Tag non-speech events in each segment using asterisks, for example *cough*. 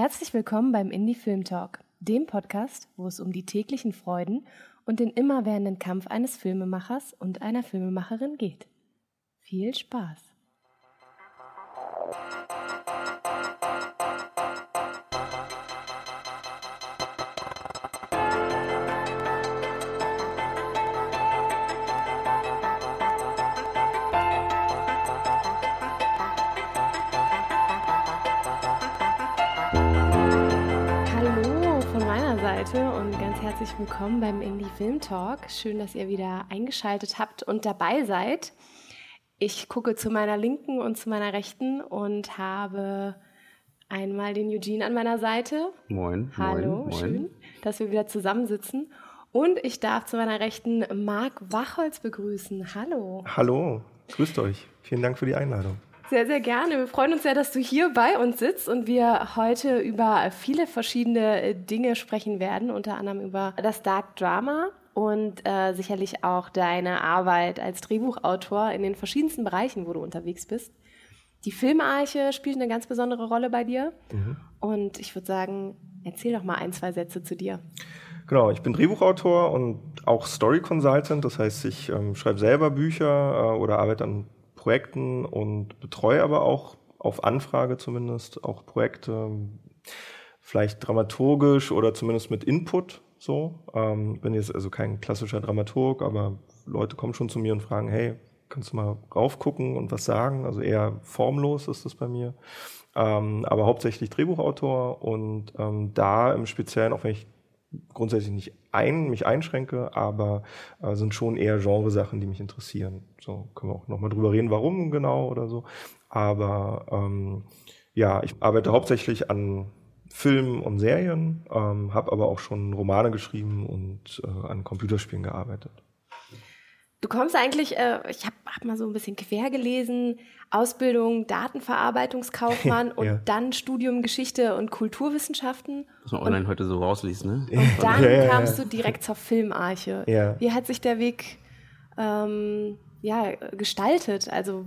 Herzlich willkommen beim Indie Film Talk, dem Podcast, wo es um die täglichen Freuden und den immerwährenden Kampf eines Filmemachers und einer Filmemacherin geht. Viel Spaß! Seite und ganz herzlich willkommen beim Indie Film Talk. Schön, dass ihr wieder eingeschaltet habt und dabei seid. Ich gucke zu meiner Linken und zu meiner Rechten und habe einmal den Eugene an meiner Seite. Moin. Hallo, moin, schön, moin. dass wir wieder zusammensitzen. Und ich darf zu meiner Rechten Marc Wachholz begrüßen. Hallo. Hallo, grüßt euch. Vielen Dank für die Einladung. Sehr, sehr gerne. Wir freuen uns sehr, dass du hier bei uns sitzt und wir heute über viele verschiedene äh, Dinge sprechen werden, unter anderem über das Dark Drama und äh, sicherlich auch deine Arbeit als Drehbuchautor in den verschiedensten Bereichen, wo du unterwegs bist. Die Filmarche spielt eine ganz besondere Rolle bei dir. Und ich würde sagen, erzähl doch mal ein, zwei Sätze zu dir. Genau, ich bin Drehbuchautor und auch Story Consultant. Das heißt, ich ähm, schreibe selber Bücher äh, oder arbeite an Projekten und betreue aber auch auf Anfrage zumindest auch Projekte, vielleicht dramaturgisch oder zumindest mit Input. So, ähm, bin jetzt also kein klassischer Dramaturg, aber Leute kommen schon zu mir und fragen, hey, kannst du mal raufgucken und was sagen? Also eher formlos ist das bei mir. Ähm, aber hauptsächlich Drehbuchautor und ähm, da im Speziellen, auch wenn ich grundsätzlich nicht ein, mich einschränke, aber äh, sind schon eher Genresachen, die mich interessieren. So können wir auch nochmal drüber reden, warum genau oder so. Aber ähm, ja, ich arbeite hauptsächlich an Filmen und Serien, ähm, habe aber auch schon Romane geschrieben und äh, an Computerspielen gearbeitet. Du kommst eigentlich, äh, ich habe hab mal so ein bisschen quer gelesen, Ausbildung Datenverarbeitungskaufmann *laughs* und Ja. dann Studium Geschichte und Kulturwissenschaften. Was man online heute so rausliest, ne? Und dann *laughs* Ja, ja, ja. kamst du direkt zur Filmarche. Ja. Wie hat sich der Weg ähm, ja, gestaltet? Also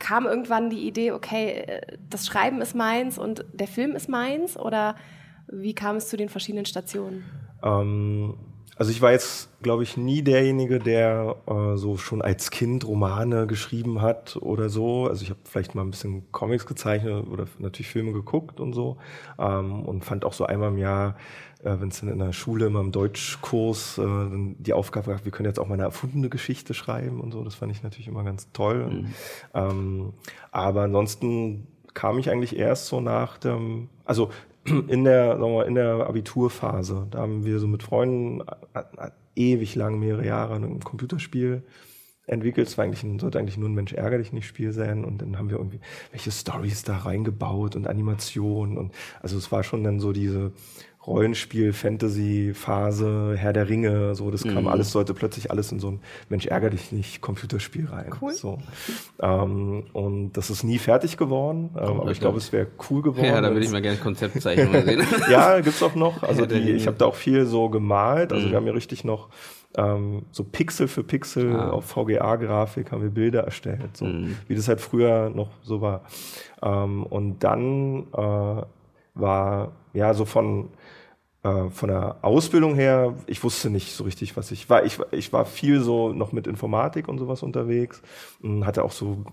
kam irgendwann die Idee, okay, äh, das Schreiben ist meins und der Film ist meins? Oder wie kam es zu den verschiedenen Stationen? Ähm, also ich war jetzt, glaube ich, nie derjenige, der äh, so schon als Kind Romane geschrieben hat oder so. Also ich habe vielleicht mal ein bisschen Comics gezeichnet oder natürlich Filme geguckt und so. Ähm, und fand auch so einmal im Jahr, äh, wenn es dann in der Schule immer im Deutschkurs äh, die Aufgabe gab, wir können jetzt auch mal eine erfundene Geschichte schreiben und so. Das fand ich natürlich immer ganz toll. Ähm, aber ansonsten kam ich eigentlich erst so nach dem, also in der, sagen wir in der Abiturphase. Da haben wir so mit Freunden äh, äh, ewig lang, mehrere Jahre ein Computerspiel entwickelt. Es war eigentlich sollte eigentlich nur ein Mensch ärger dich nicht Spiel sein. Und dann haben wir irgendwie welche Stories da reingebaut und Animationen. Und also es war schon dann so diese Rollenspiel, Fantasy-Phase, Herr der Ringe, so, das kam alles, sollte plötzlich alles in so ein Mensch ärger dich nicht Computerspiel rein. Cool. So. Ähm, und das ist nie fertig geworden, ähm, aber ich glaube, es wäre cool geworden. Ja, da würde ich mal gerne Konzeptzeichnungen sehen. *laughs* ja, gibt's auch noch. Also die, ich habe da auch viel so gemalt. Also Mhm. wir haben ja richtig noch ähm, so Pixel für Pixel Ah. auf VGA-Grafik haben wir Bilder erstellt, so Mhm. wie das halt früher noch so war. Ähm, und dann äh, war ja so von äh, von der Ausbildung her, ich wusste nicht so richtig, was ich war. Ich, war- ich war viel so noch mit Informatik und sowas unterwegs, und hatte auch so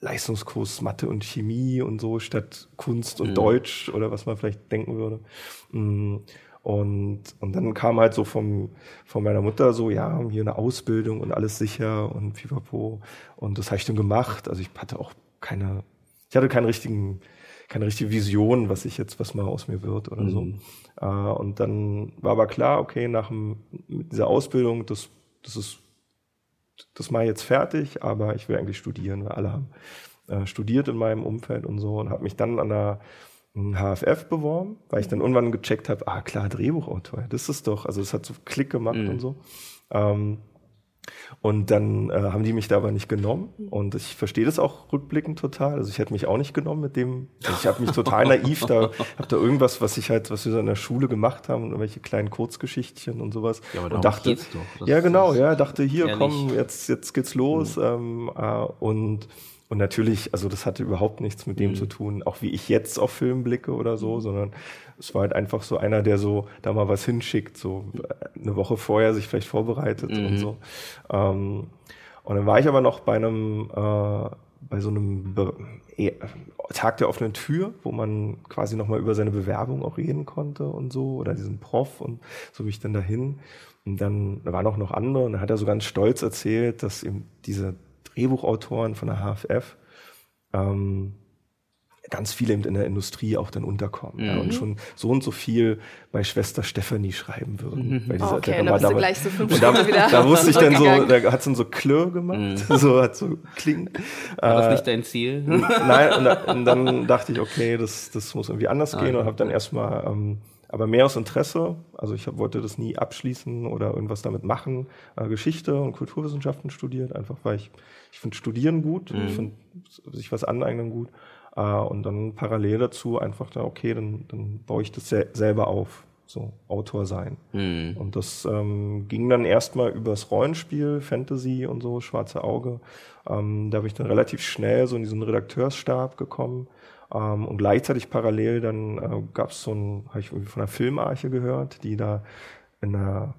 Leistungskurs Mathe und Chemie und so statt Kunst und Mhm. Deutsch oder was man vielleicht denken würde. Mm, Und, und dann kam halt so vom, von meiner Mutter so, ja, hier eine Ausbildung und alles sicher und pipapo. Und das habe ich dann gemacht. Also ich hatte auch keine, ich hatte keinen richtigen, keine richtige Vision, was ich jetzt, was mal aus mir wird oder so. Äh, und dann war aber klar, okay, nach dem, mit dieser Ausbildung, das, das ist, das mache ich jetzt fertig, aber ich will eigentlich studieren, weil alle haben äh, studiert in meinem Umfeld und so und habe mich dann an der HFF beworben, weil ich dann irgendwann gecheckt habe, ah klar, Drehbuchautor, das ist doch, also es hat so Klick gemacht Mhm. und so. Ähm, und dann äh, haben die mich da aber nicht genommen. Und ich verstehe das auch rückblickend total. Also ich hätte mich auch nicht genommen mit dem. Also ich habe mich total *laughs* naiv da, habe da irgendwas, was ich halt, was wir so in der Schule gemacht haben, irgendwelche kleinen Kurzgeschichtchen und sowas. Ja, aber und dachte, geht's doch. Das ja genau, ja, dachte hier, ehrlich. komm, jetzt jetzt geht's los. Ähm, äh, und und natürlich, also das hatte überhaupt nichts mit dem Mhm. zu tun, auch wie ich jetzt auf Film blicke oder so, sondern es war halt einfach so einer, der so da mal was hinschickt, so äh, eine Woche vorher sich vielleicht vorbereitet und Mhm. so. Ähm, und dann war ich aber noch bei einem, äh, bei so einem Be eh, Tag der offenen Tür, wo man quasi nochmal über seine Bewerbung auch reden konnte und so, oder diesen Prof und so bin ich dann dahin. Und dann da waren auch noch andere und dann hat er so ganz stolz erzählt, dass eben diese Drehbuchautoren von der HFF ähm, ganz viele eben in der Industrie auch dann unterkommen ja, Mhm. und schon so und so viel bei Schwester Stephanie schreiben würden. Bei dieser- Okay, war bist du gleich so fünf und da, Stunden *laughs* wieder da wusste ich dann so, da hat dann so Klirr gemacht, Mhm. *laughs* so hat so Kling. War das Äh, nicht dein Ziel? Nein, und, da, und dann dachte ich, okay, das, das muss irgendwie anders Ah, gehen ja. und habe dann erstmal, ähm, aber mehr aus Interesse, also ich hab, wollte das nie abschließen oder irgendwas damit machen, äh, Geschichte und Kulturwissenschaften studiert, einfach weil ich, ich finde Studieren gut, Mhm. ich finde sich was aneignen gut äh, und dann parallel dazu einfach da, okay, dann, dann baue ich das sel selber auf, so Autor sein. Hm. Und das ähm, ging dann erstmal übers Rollenspiel, Fantasy und so, Schwarze Auge. Ähm, da bin ich dann relativ schnell so in diesen Redakteurstab gekommen. Ähm, und gleichzeitig parallel dann äh, gab es so ein, habe ich irgendwie von einer Filmarche gehört, die da in einer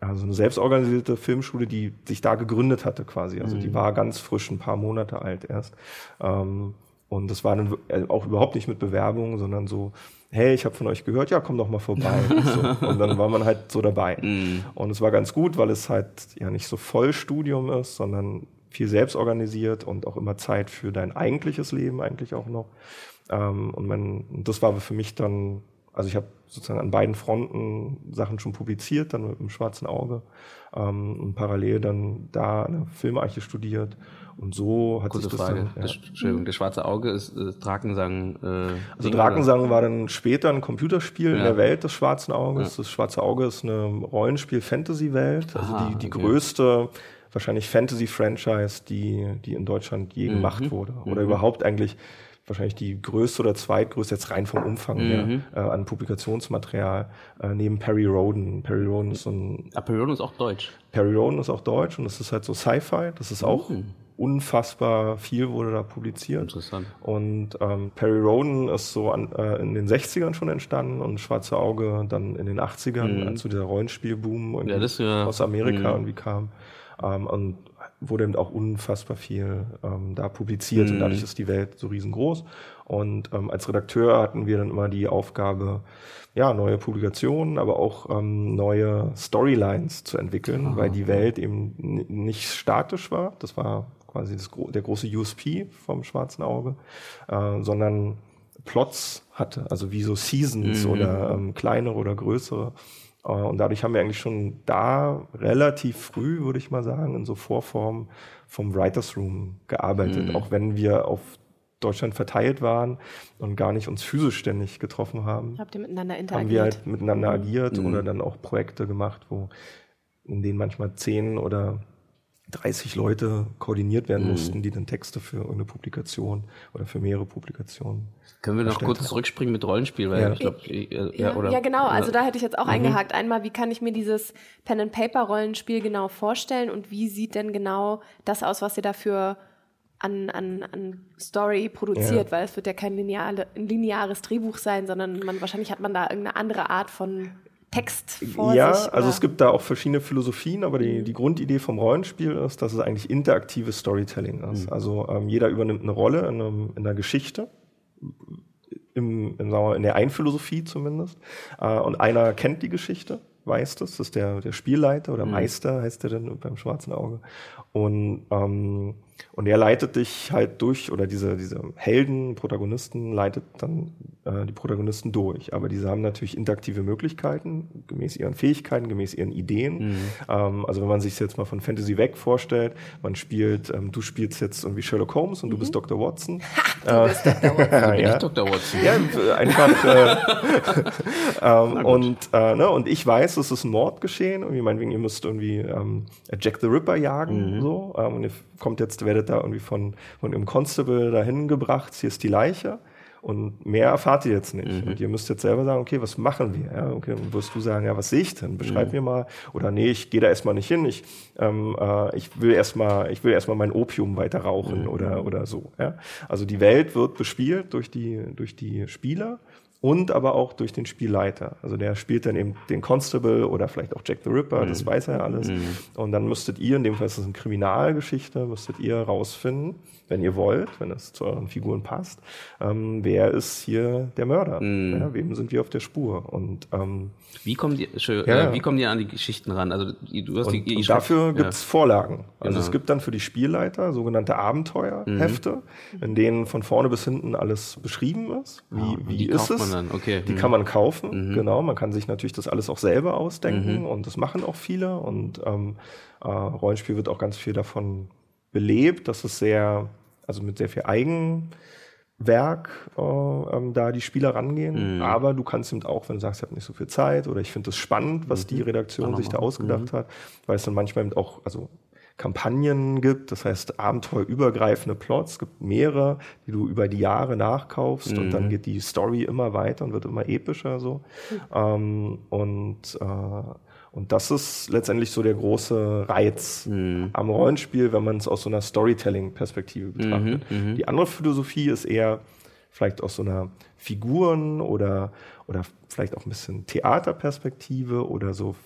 also eine selbstorganisierte Filmschule, die sich da gegründet hatte quasi. Also die war ganz frisch, ein paar Monate alt erst. Ähm, und das war dann äh, auch überhaupt nicht mit Bewerbung, sondern so, hey, ich habe von euch gehört, ja, komm doch mal vorbei. *laughs* so. Und dann war man halt so dabei. Mhm. Und es war ganz gut, weil es halt ja nicht so Vollstudium ist, sondern viel selbst organisiert und auch immer Zeit für dein eigentliches Leben eigentlich auch noch. Ähm, und man, das war für mich dann, also ich habe sozusagen an beiden Fronten Sachen schon publiziert, dann mit dem schwarzen Auge ähm, und parallel dann da eine Filmarche studiert. Und so hat Kurze sich das Frage. dann. Ja. Das, Entschuldigung, das schwarze Auge ist äh, Drakensang. Äh, Also Ding, Drakensang war dann später ein Computerspiel in Ja. der Welt des Schwarzen Auges. Das Schwarze Auge ist eine Rollenspiel-Fantasy-Welt, also die, die okay. größte wahrscheinlich Fantasy-Franchise, die, die in Deutschland je Mhm. gemacht wurde. Oder überhaupt eigentlich wahrscheinlich die größte oder zweitgrößte, jetzt rein vom Umfang her, Mhm. äh, an Publikationsmaterial, äh, neben Perry Roden. Perry Roden ist so ein Ah, Periodon ist auch deutsch. Perry Roden ist auch deutsch und es ist halt so Sci-Fi. Das ist auch unfassbar viel wurde da publiziert. Interessant. Und ähm, Perry Roden ist so an, äh, in den 60ern schon entstanden und Schwarze Auge dann in den 80ern, als so dieser Rollenspielboom Mhm. Ja, das ja- aus Amerika Mhm. irgendwie kam. Ähm, und wurde eben auch unfassbar viel ähm, da publiziert und Mhm. dadurch ist die Welt so riesengroß. Und ähm, als Redakteur hatten wir dann immer die Aufgabe, ja, neue Publikationen, aber auch ähm, neue Storylines zu entwickeln, weil die Welt eben nicht statisch war. Das war quasi das, der große USP vom Schwarzen Auge, äh, sondern Plots hatte, also wie so Seasons oder ähm, kleinere oder größere. Äh, und dadurch haben wir eigentlich schon da relativ früh, würde ich mal sagen, in so Vorform vom Writers Room gearbeitet, auch wenn wir auf Deutschland verteilt waren und gar nicht uns physisch ständig getroffen haben Habt ihr miteinander haben interagiert? wir halt miteinander agiert Mhm. oder dann auch Projekte gemacht, wo in denen manchmal zehn oder 30 Leute koordiniert Mhm. werden mussten, die dann Texte für irgendeine Publikation oder für mehrere Publikationen. Können wir noch kurz haben. zurückspringen mit Rollenspiel, weil Ja. ich glaube, äh, Ja, ja, oder, ja, genau. Also da hätte ich jetzt auch eingehakt. Einmal, wie kann ich mir dieses Pen-and-Paper-Rollenspiel genau vorstellen und wie sieht denn genau das aus, was ihr dafür an, an, an Story produziert? Ja. Weil es wird ja kein lineare, lineares Drehbuch sein, sondern man, wahrscheinlich hat man da irgendeine andere Art von Text vor ja, sich. also es gibt da auch verschiedene Philosophien, aber die, die Grundidee vom Rollenspiel ist, dass es eigentlich interaktives Storytelling ist. Also ähm, jeder übernimmt eine Rolle in, einem, in einer Geschichte, im, in, sagen wir, mal, in der einen Philosophie zumindest. Äh, und einer kennt die Geschichte, weiß das, das ist der, der Spielleiter oder Meister, heißt der dann beim Schwarzen Auge. Und, ähm, und er leitet dich halt durch, oder diese, diese Helden, Protagonisten, leitet dann äh, die Protagonisten durch. Aber diese haben natürlich interaktive Möglichkeiten, gemäß ihren Fähigkeiten, gemäß ihren Ideen. Ähm, also wenn man sich jetzt mal von Fantasy weg vorstellt, man spielt, ähm, du spielst jetzt irgendwie Sherlock Holmes und du bist Dr. Watson. *laughs* du bist Dr. Watson. Bin ja. ich Dr. Watson. Ja, äh, einfach. Äh, *laughs* *laughs* ähm, und, äh, ne, und ich weiß, es ist ein Mord geschehen. Irgendwie, meinetwegen, ihr müsst irgendwie ähm, Jack the Ripper jagen. So, ähm, und ihr kommt jetzt, werdet da irgendwie von, von einem Constable dahin gebracht. Hier ist die Leiche. Und mehr erfahrt ihr jetzt nicht. Und ihr müsst jetzt selber sagen, okay, was machen wir? Ja, okay, dann wirst du sagen, ja, was sehe ich denn? Beschreib mir mal. Oder nee, ich gehe da erstmal nicht hin. Ich, ähm, äh, ich will erstmal, ich will erstmal mein Opium weiter rauchen oder, oder so. Ja? Also die Welt wird bespielt durch die, durch die Spieler und aber auch durch den Spielleiter. Also der spielt dann eben den Constable oder vielleicht auch Jack the Ripper, das weiß er ja alles. Und dann müsstet ihr, in dem Fall ist es eine Kriminalgeschichte, müsstet ihr rausfinden, wenn ihr wollt, wenn es zu euren Figuren passt, ähm, wer ist hier der Mörder? Ja, wem sind wir auf der Spur? Und ähm, Wie kommen die, schön, Ja, ja. äh, wie kommen die an die Geschichten ran? Also die- du hast die, Und, ihr und dafür ja. gibt's Vorlagen. Also Genau. es gibt dann für die Spielleiter sogenannte Abenteuerhefte, in denen von vorne bis hinten alles beschrieben ist. Wie, wie die ist es? Dann, okay. Die Mhm. kann man kaufen, genau. Man kann sich natürlich das alles auch selber Mhm. ausdenken und das machen auch viele. Und ähm, äh, Rollenspiel wird auch ganz viel davon belebt, dass es sehr, also mit sehr viel Eigenwerk äh, ähm, da die Spieler rangehen. Mhm. Aber du kannst eben auch, wenn du sagst, ich habe nicht so viel Zeit oder ich finde es spannend, was die Redaktion sich da ausgedacht hat, weil es dann manchmal eben auch, also Kampagnen gibt, das heißt abenteuerübergreifende Plots, es gibt mehrere, die du über die Jahre nachkaufst und dann geht die Story immer weiter und wird immer epischer so. Ähm, und äh, und das ist letztendlich so der große Reiz am Rollenspiel, wenn man es aus so einer Storytelling-Perspektive betrachtet. Die andere Philosophie ist eher vielleicht aus so einer Figuren- oder, oder vielleicht auch ein bisschen Theaterperspektive oder so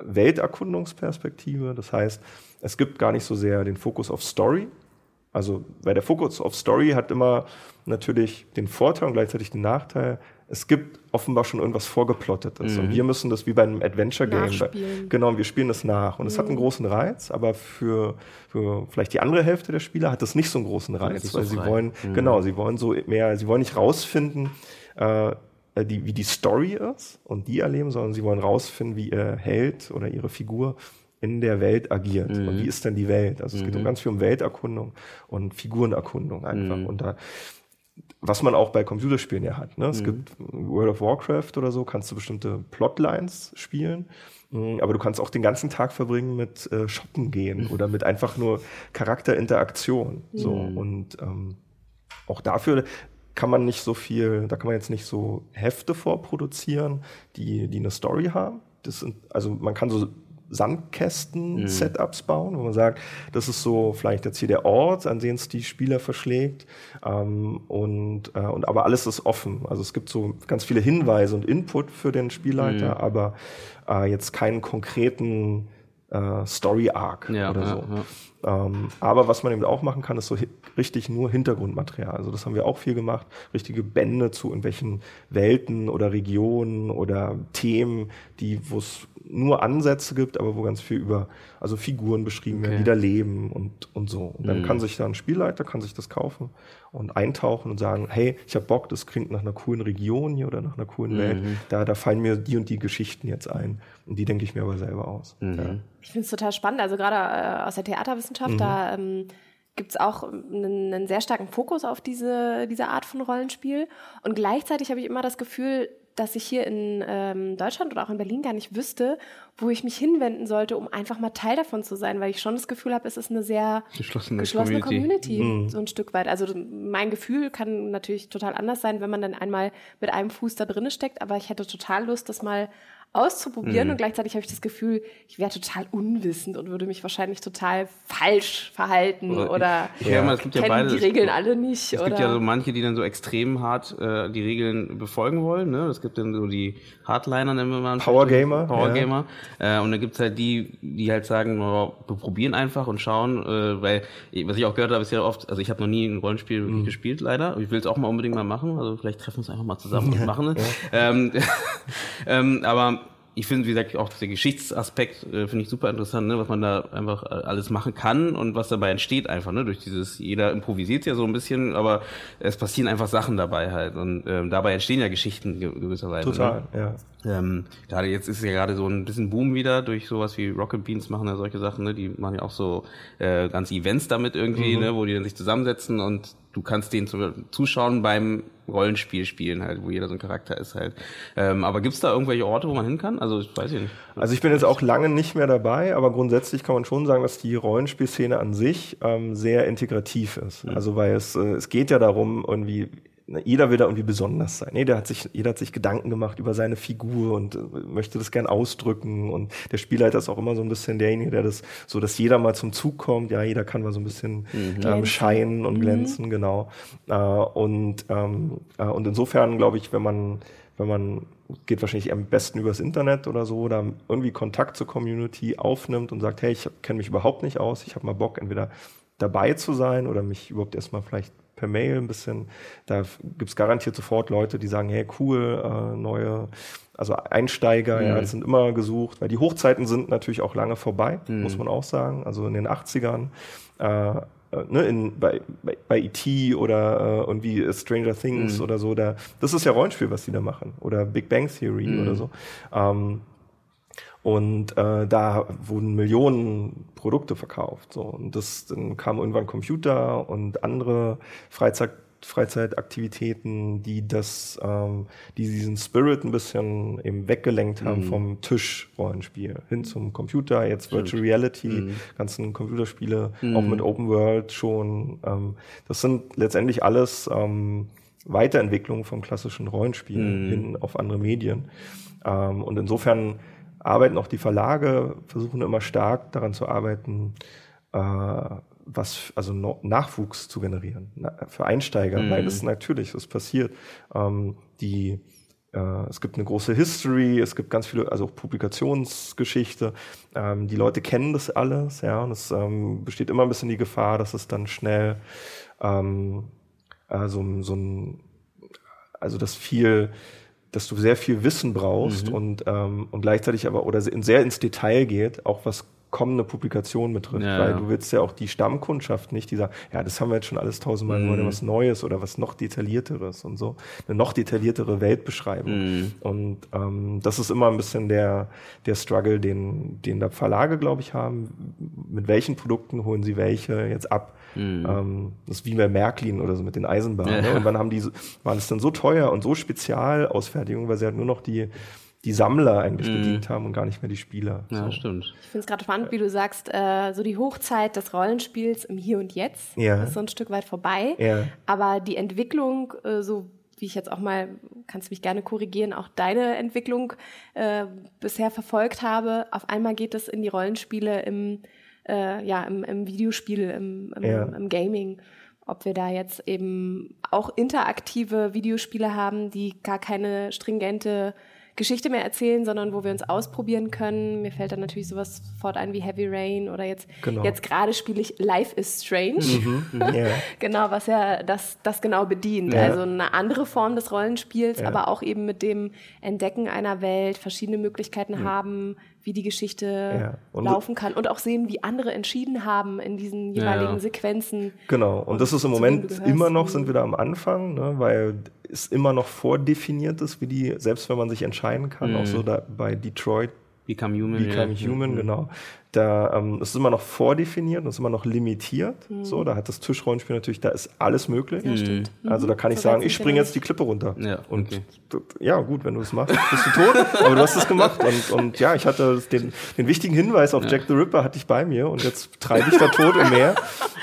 Welterkundungsperspektive. Das heißt, es gibt gar nicht so sehr den Fokus auf Story. Also, weil der Fokus auf Story hat immer natürlich den Vorteil und gleichzeitig den Nachteil. Es gibt offenbar schon irgendwas vorgeplottetes. Und wir müssen das wie bei einem Adventure-Game. Genau, wir spielen das nach. Und es hat einen großen Reiz, aber für, für vielleicht die andere Hälfte der Spieler hat es nicht so einen großen Reiz, nicht so weil sie frei. wollen, genau, sie wollen so mehr, sie wollen nicht rausfinden, äh, die, wie die Story ist und die erleben, sondern sie wollen rausfinden, wie ihr Held oder ihre Figur in der Welt agiert. Und wie ist denn die Welt? Also es geht um ganz viel um Welterkundung und Figurenerkundung einfach. Und da, was man auch bei Computerspielen ja hat. Ne? Es gibt World of Warcraft oder so, kannst du bestimmte Plotlines spielen. Aber du kannst auch den ganzen Tag verbringen mit äh, Shoppen gehen oder mit einfach nur Charakterinteraktion. So. Und ähm, auch dafür kann man nicht so viel, da kann man jetzt nicht so Hefte vorproduzieren, die, die eine Story haben. Das sind, also man kann so Sandkästen-Setups bauen, wo man sagt, das ist so vielleicht jetzt hier der Ort, an den es die Spieler verschlägt. Ähm, und, äh, und aber alles ist offen. Also es gibt so ganz viele Hinweise und Input für den Spielleiter, aber äh, jetzt keinen konkreten äh, Story-Arc Ja, oder ja, so. ja. Ähm, aber was man eben auch machen kann, ist so richtig nur Hintergrundmaterial. Also das haben wir auch viel gemacht. Richtige Bände zu irgendwelchen Welten oder Regionen oder Themen, die, wo es nur Ansätze gibt, aber wo ganz viel über, also Figuren beschrieben werden, Okay. die da leben und, und so. Und dann Mhm. kann sich da ein Spielleiter, kann sich das kaufen und eintauchen und sagen, hey, ich habe Bock, das klingt nach einer coolen Region hier oder nach einer coolen Welt. Mhm. Da, da fallen mir die und die Geschichten jetzt ein. Und die denke ich mir aber selber aus. Mhm. Ja. Ich finde es total spannend. Also gerade äh, aus der Theaterwissenschaft, da ähm, gibt es auch einen, einen sehr starken Fokus auf diese, diese Art von Rollenspiel. Und gleichzeitig habe ich immer das Gefühl, dass ich hier in ähm, Deutschland oder auch in Berlin gar nicht wüsste, wo ich mich hinwenden sollte, um einfach mal Teil davon zu sein, weil ich schon das Gefühl habe, es ist eine sehr Geschlossene geschlossene Community. Community, so ein Stück weit. Also mein Gefühl kann natürlich total anders sein, wenn man dann einmal mit einem Fuß da drinne steckt, aber ich hätte total Lust, das mal auszuprobieren und gleichzeitig habe ich das Gefühl, ich wäre total unwissend und würde mich wahrscheinlich total falsch verhalten Oder- oder Ich höre mal, es gibt ja kennen beides. die Regeln alle nicht. Es oder gibt ja so manche, die dann so extrem hart äh, die Regeln befolgen wollen. Ne? Es gibt dann so die Hardliner, nennen wir mal. Power Gamer, Power ja. Gamer. Äh, und dann gibt's halt die, die halt sagen, oh, wir probieren einfach und schauen, äh, weil, was ich auch gehört habe, ist ja oft, also ich habe noch nie ein Rollenspiel Mhm. wirklich gespielt, leider. Ich will es auch mal unbedingt mal machen. Also vielleicht treffen wir uns einfach mal zusammen und machen es. Ähm, *laughs* ähm, aber ich finde, wie gesagt, auch der Geschichtsaspekt äh, finde ich super interessant, ne, was man da einfach äh, alles machen kann und was dabei entsteht einfach, ne, durch dieses, jeder improvisiert ja so ein bisschen, aber es passieren einfach Sachen dabei halt und ähm, dabei entstehen ja Geschichten ge- gewisserweise. Total, Ne? ja. Ähm, gerade jetzt ist ja gerade so ein bisschen Boom wieder durch sowas wie Rocket Beans machen ja solche Sachen, ne? Die machen ja auch so äh, ganze Events damit irgendwie, ne, wo die dann sich zusammensetzen und du kannst zu, zuschauen beim Rollenspiel spielen halt, wo jeder so ein Charakter ist halt. Ähm, aber gibt's da irgendwelche Orte, wo man hin kann? Also ich weiß ich nicht. Also ich bin jetzt auch lange nicht mehr dabei, aber grundsätzlich kann man schon sagen, dass die Rollenspielszene an sich ähm, sehr integrativ ist. Also weil es, äh, es geht ja darum, irgendwie jeder will da irgendwie besonders sein. Jeder hat sich, jeder hat sich Gedanken gemacht über seine Figur und äh, möchte das gern ausdrücken. Und der Spielleiter ist auch immer so ein bisschen derjenige, der das, so dass jeder mal zum Zug kommt. Ja, jeder kann mal so ein bisschen mhm. ähm, scheinen und mhm. glänzen, genau. Äh, und, ähm, äh, und insofern glaube ich, wenn man, wenn man geht wahrscheinlich am besten übers Internet oder so, da irgendwie Kontakt zur Community aufnimmt und sagt, hey, ich kenne mich überhaupt nicht aus, ich habe mal Bock, entweder dabei zu sein oder mich überhaupt erstmal vielleicht per Mail ein bisschen. Da gibt es garantiert sofort Leute, die sagen, hey, cool, äh, neue, also Einsteiger, mhm. ja, das sind immer gesucht, weil die Hochzeiten sind natürlich auch lange vorbei, mhm. muss man auch sagen. Also in den 80ern. Äh, äh, Ne, in, bei, bei, bei E.T. oder äh, irgendwie Stranger Things mhm. oder so, da, das ist ja Rollenspiel, was die da machen. Oder Big Bang Theory mhm. oder so. Ähm, und äh, da wurden Millionen Produkte verkauft. So. Und das, dann kam irgendwann Computer und andere Freizeit, Freizeitaktivitäten, die das, ähm, die diesen Spirit ein bisschen eben weggelenkt haben mhm. vom Tischrollenspiel hin zum Computer, jetzt Stimmt. Virtual Reality, mhm. ganzen Computerspiele, mhm. auch mit Open World schon. Ähm, das sind letztendlich alles ähm, Weiterentwicklungen vom klassischen Rollenspiel mhm. hin auf andere Medien. Ähm, und insofern arbeiten auch die Verlage, versuchen immer stark daran zu arbeiten, äh, was, also no, Nachwuchs zu generieren na, für Einsteiger, mhm. weil das natürlich, das passiert. Ähm, die, äh, es gibt eine große History, es gibt ganz viele, also Publikationsgeschichte. Ähm, die Leute kennen das alles, ja, und es ähm, besteht immer ein bisschen die Gefahr, dass es dann schnell ähm, äh, so, so ein, also das viel dass du sehr viel Wissen brauchst mhm. und, ähm, und gleichzeitig aber oder sehr ins Detail geht, auch was kommende Publikation betrifft, ja, weil ja. du willst ja auch die Stammkundschaft nicht, die sagt, ja, das haben wir jetzt schon alles tausendmal, mhm. wollen was Neues oder was noch detaillierteres und so, eine noch detailliertere Weltbeschreibung. Mhm. Und ähm, das ist immer ein bisschen der, der Struggle, den, den da Verlage, glaube ich, haben. Mit welchen Produkten holen sie welche jetzt ab? Mhm. Ähm, das ist wie bei Märklin oder so mit den Eisenbahnen. Ja. Ne? Und wann haben die, waren es dann so teuer und so Spezialausfertigung, weil sie halt nur noch die die Sammler eigentlich mm. bedient haben und gar nicht mehr die Spieler. Ja, so. stimmt. Ich finde es gerade spannend, wie du sagst, äh, so die Hochzeit des Rollenspiels im Hier und Jetzt ja. ist so ein Stück weit vorbei. Ja. Aber die Entwicklung, äh, so wie ich jetzt auch mal, kannst mich gerne korrigieren, auch deine Entwicklung äh, bisher verfolgt habe, auf einmal geht es in die Rollenspiele im, äh, ja, im, im Videospiel, im, im, ja. im Gaming ob wir da jetzt eben auch interaktive Videospiele haben, die gar keine stringente Geschichte mehr erzählen, sondern wo wir uns ausprobieren können. Mir fällt dann natürlich sowas sofort ein wie Heavy Rain oder jetzt, genau. jetzt gerade spiele ich Life is Strange. Mhm, yeah. Mhm. *laughs* genau, was ja das, das genau bedient. Ja. Also eine andere Form des Rollenspiels, ja. aber auch eben mit dem Entdecken einer Welt, verschiedene Möglichkeiten ja. haben, wie die Geschichte ja. laufen kann und auch sehen, wie andere entschieden haben in diesen jeweiligen ja. Sequenzen. Genau, und, und das ist im Moment immer noch, sind wir da am Anfang, ne, weil es immer noch vordefiniert ist, wie die, selbst wenn man sich entscheiden kann, mhm. auch so da bei Detroit Become Human. Become ja. Human, mhm. genau. Da ähm, es ist immer noch vordefiniert, es ist immer noch limitiert. Mhm. So, da hat das Tischrollenspiel natürlich, da ist alles möglich. Ja, stimmt. Also da kann ich so sagen, ich springe jetzt die Klippe runter. Ja, und okay. ja, gut, wenn du es machst, bist du tot, *laughs* aber du hast es gemacht. Und, und ja, ich hatte den, den wichtigen Hinweis auf ja. Jack the Ripper hatte ich bei mir und jetzt treibe ich da tot im Meer.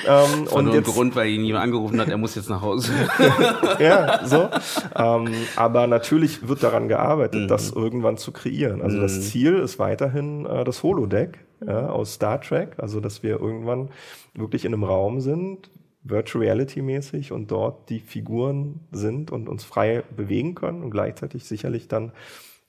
Ähm, Von und nur jetzt, Grund, weil ihn jemand angerufen hat, er muss jetzt nach Hause. *laughs* ja, so. Ähm, aber natürlich wird daran gearbeitet, mhm. das irgendwann zu kreieren. Also mhm. das Ziel ist weiterhin äh, das Holodeck ja, aus Star Trek, also dass wir irgendwann wirklich in einem Raum sind, Virtual Reality mäßig und dort die Figuren sind und uns frei bewegen können und gleichzeitig sicherlich dann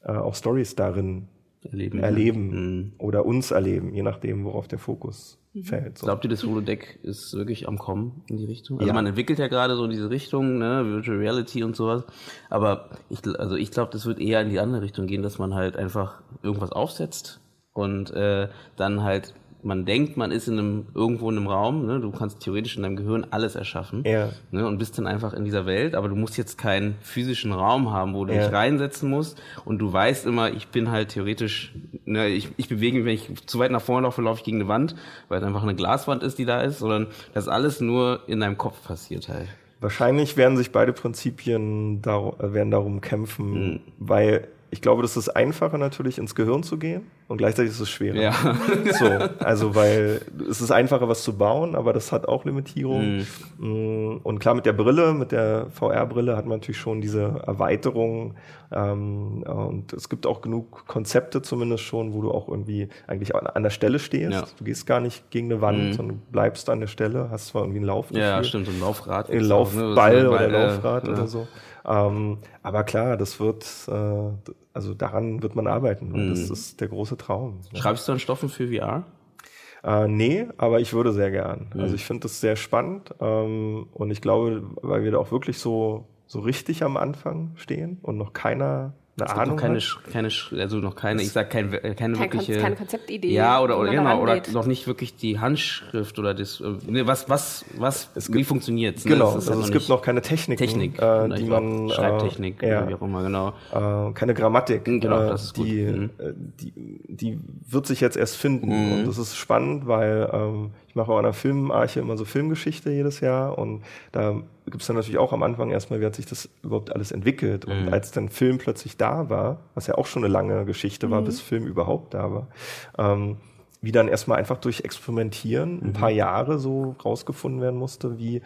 äh, auch Stories darin erleben, erleben mhm. oder uns erleben, je nachdem, worauf der Fokus mhm. fällt. So. Glaubt ihr, das Holodeck ist wirklich am Kommen in die Richtung? Also ja. man entwickelt ja gerade so in diese Richtung, ne, Virtual Reality und sowas. Aber ich, also ich glaube, das wird eher in die andere Richtung gehen, dass man halt einfach irgendwas aufsetzt und äh, dann halt man denkt, man ist in einem irgendwo in einem Raum, ne? du kannst theoretisch in deinem Gehirn alles erschaffen ja. ne? und bist dann einfach in dieser Welt, aber du musst jetzt keinen physischen Raum haben, wo du ja. dich reinsetzen musst und du weißt immer, ich bin halt theoretisch, ne, ich, ich bewege mich, wenn ich zu weit nach vorne laufe, laufe ich gegen eine Wand, weil es einfach eine Glaswand ist, die da ist, sondern das alles nur in deinem Kopf passiert halt. Wahrscheinlich werden sich beide Prinzipien dar werden darum kämpfen, mhm. weil ich glaube, das ist einfacher natürlich ins Gehirn zu gehen und gleichzeitig ist es schwerer. Ja. *laughs* So, also weil es ist einfacher, was zu bauen, aber das hat auch Limitierungen. Mhm. Und klar, mit der Brille, mit der VR-Brille hat man natürlich schon diese Erweiterung. Ähm, und es gibt auch genug Konzepte zumindest schon, wo du auch irgendwie eigentlich an der Stelle stehst. Ja. Du gehst gar nicht gegen eine Wand, mhm. sondern bleibst an der Stelle, hast zwar irgendwie einen Lauf. Ja, stimmt, so ein Laufrad. Ein Laufball ne? oder Laufrad ja. oder so. Ähm, aber klar, das wird, äh, also daran wird man arbeiten. Und mhm. das ist der große Traum. Schreibst du dann Stoffen für VR? Äh, nee, aber ich würde sehr gern. Mhm. Also ich finde das sehr spannend ähm, und ich glaube, weil wir da auch wirklich so, so richtig am Anfang stehen und noch keiner eine Ahnung noch keine, hat. keine, also noch keine, ich sag kein, keine kein wirkliche, keine Konzeptidee. Ja, oder, oder genau, oder noch nicht wirklich die Handschrift oder das, ne, was, was, was, es wie gibt, funktioniert's? Ne? Genau, also es gibt noch keine Technik, Technik, äh, die man, Schreibtechnik, äh, ja, wie auch immer, genau. Äh, keine Grammatik, genau, äh, das ist die, mhm. Äh, die, die wird sich jetzt erst finden Mhm. und das ist spannend, weil ähm, ich mache auch an der Filmarche immer so Filmgeschichte jedes Jahr und da gibt es dann natürlich auch am Anfang erstmal, wie hat sich das überhaupt alles entwickelt. Und Mhm. als dann Film plötzlich da war, was ja auch schon eine lange Geschichte war, Mhm. bis Film überhaupt da war, ähm, wie dann erstmal einfach durch Experimentieren ein paar Jahre so rausgefunden werden musste, wie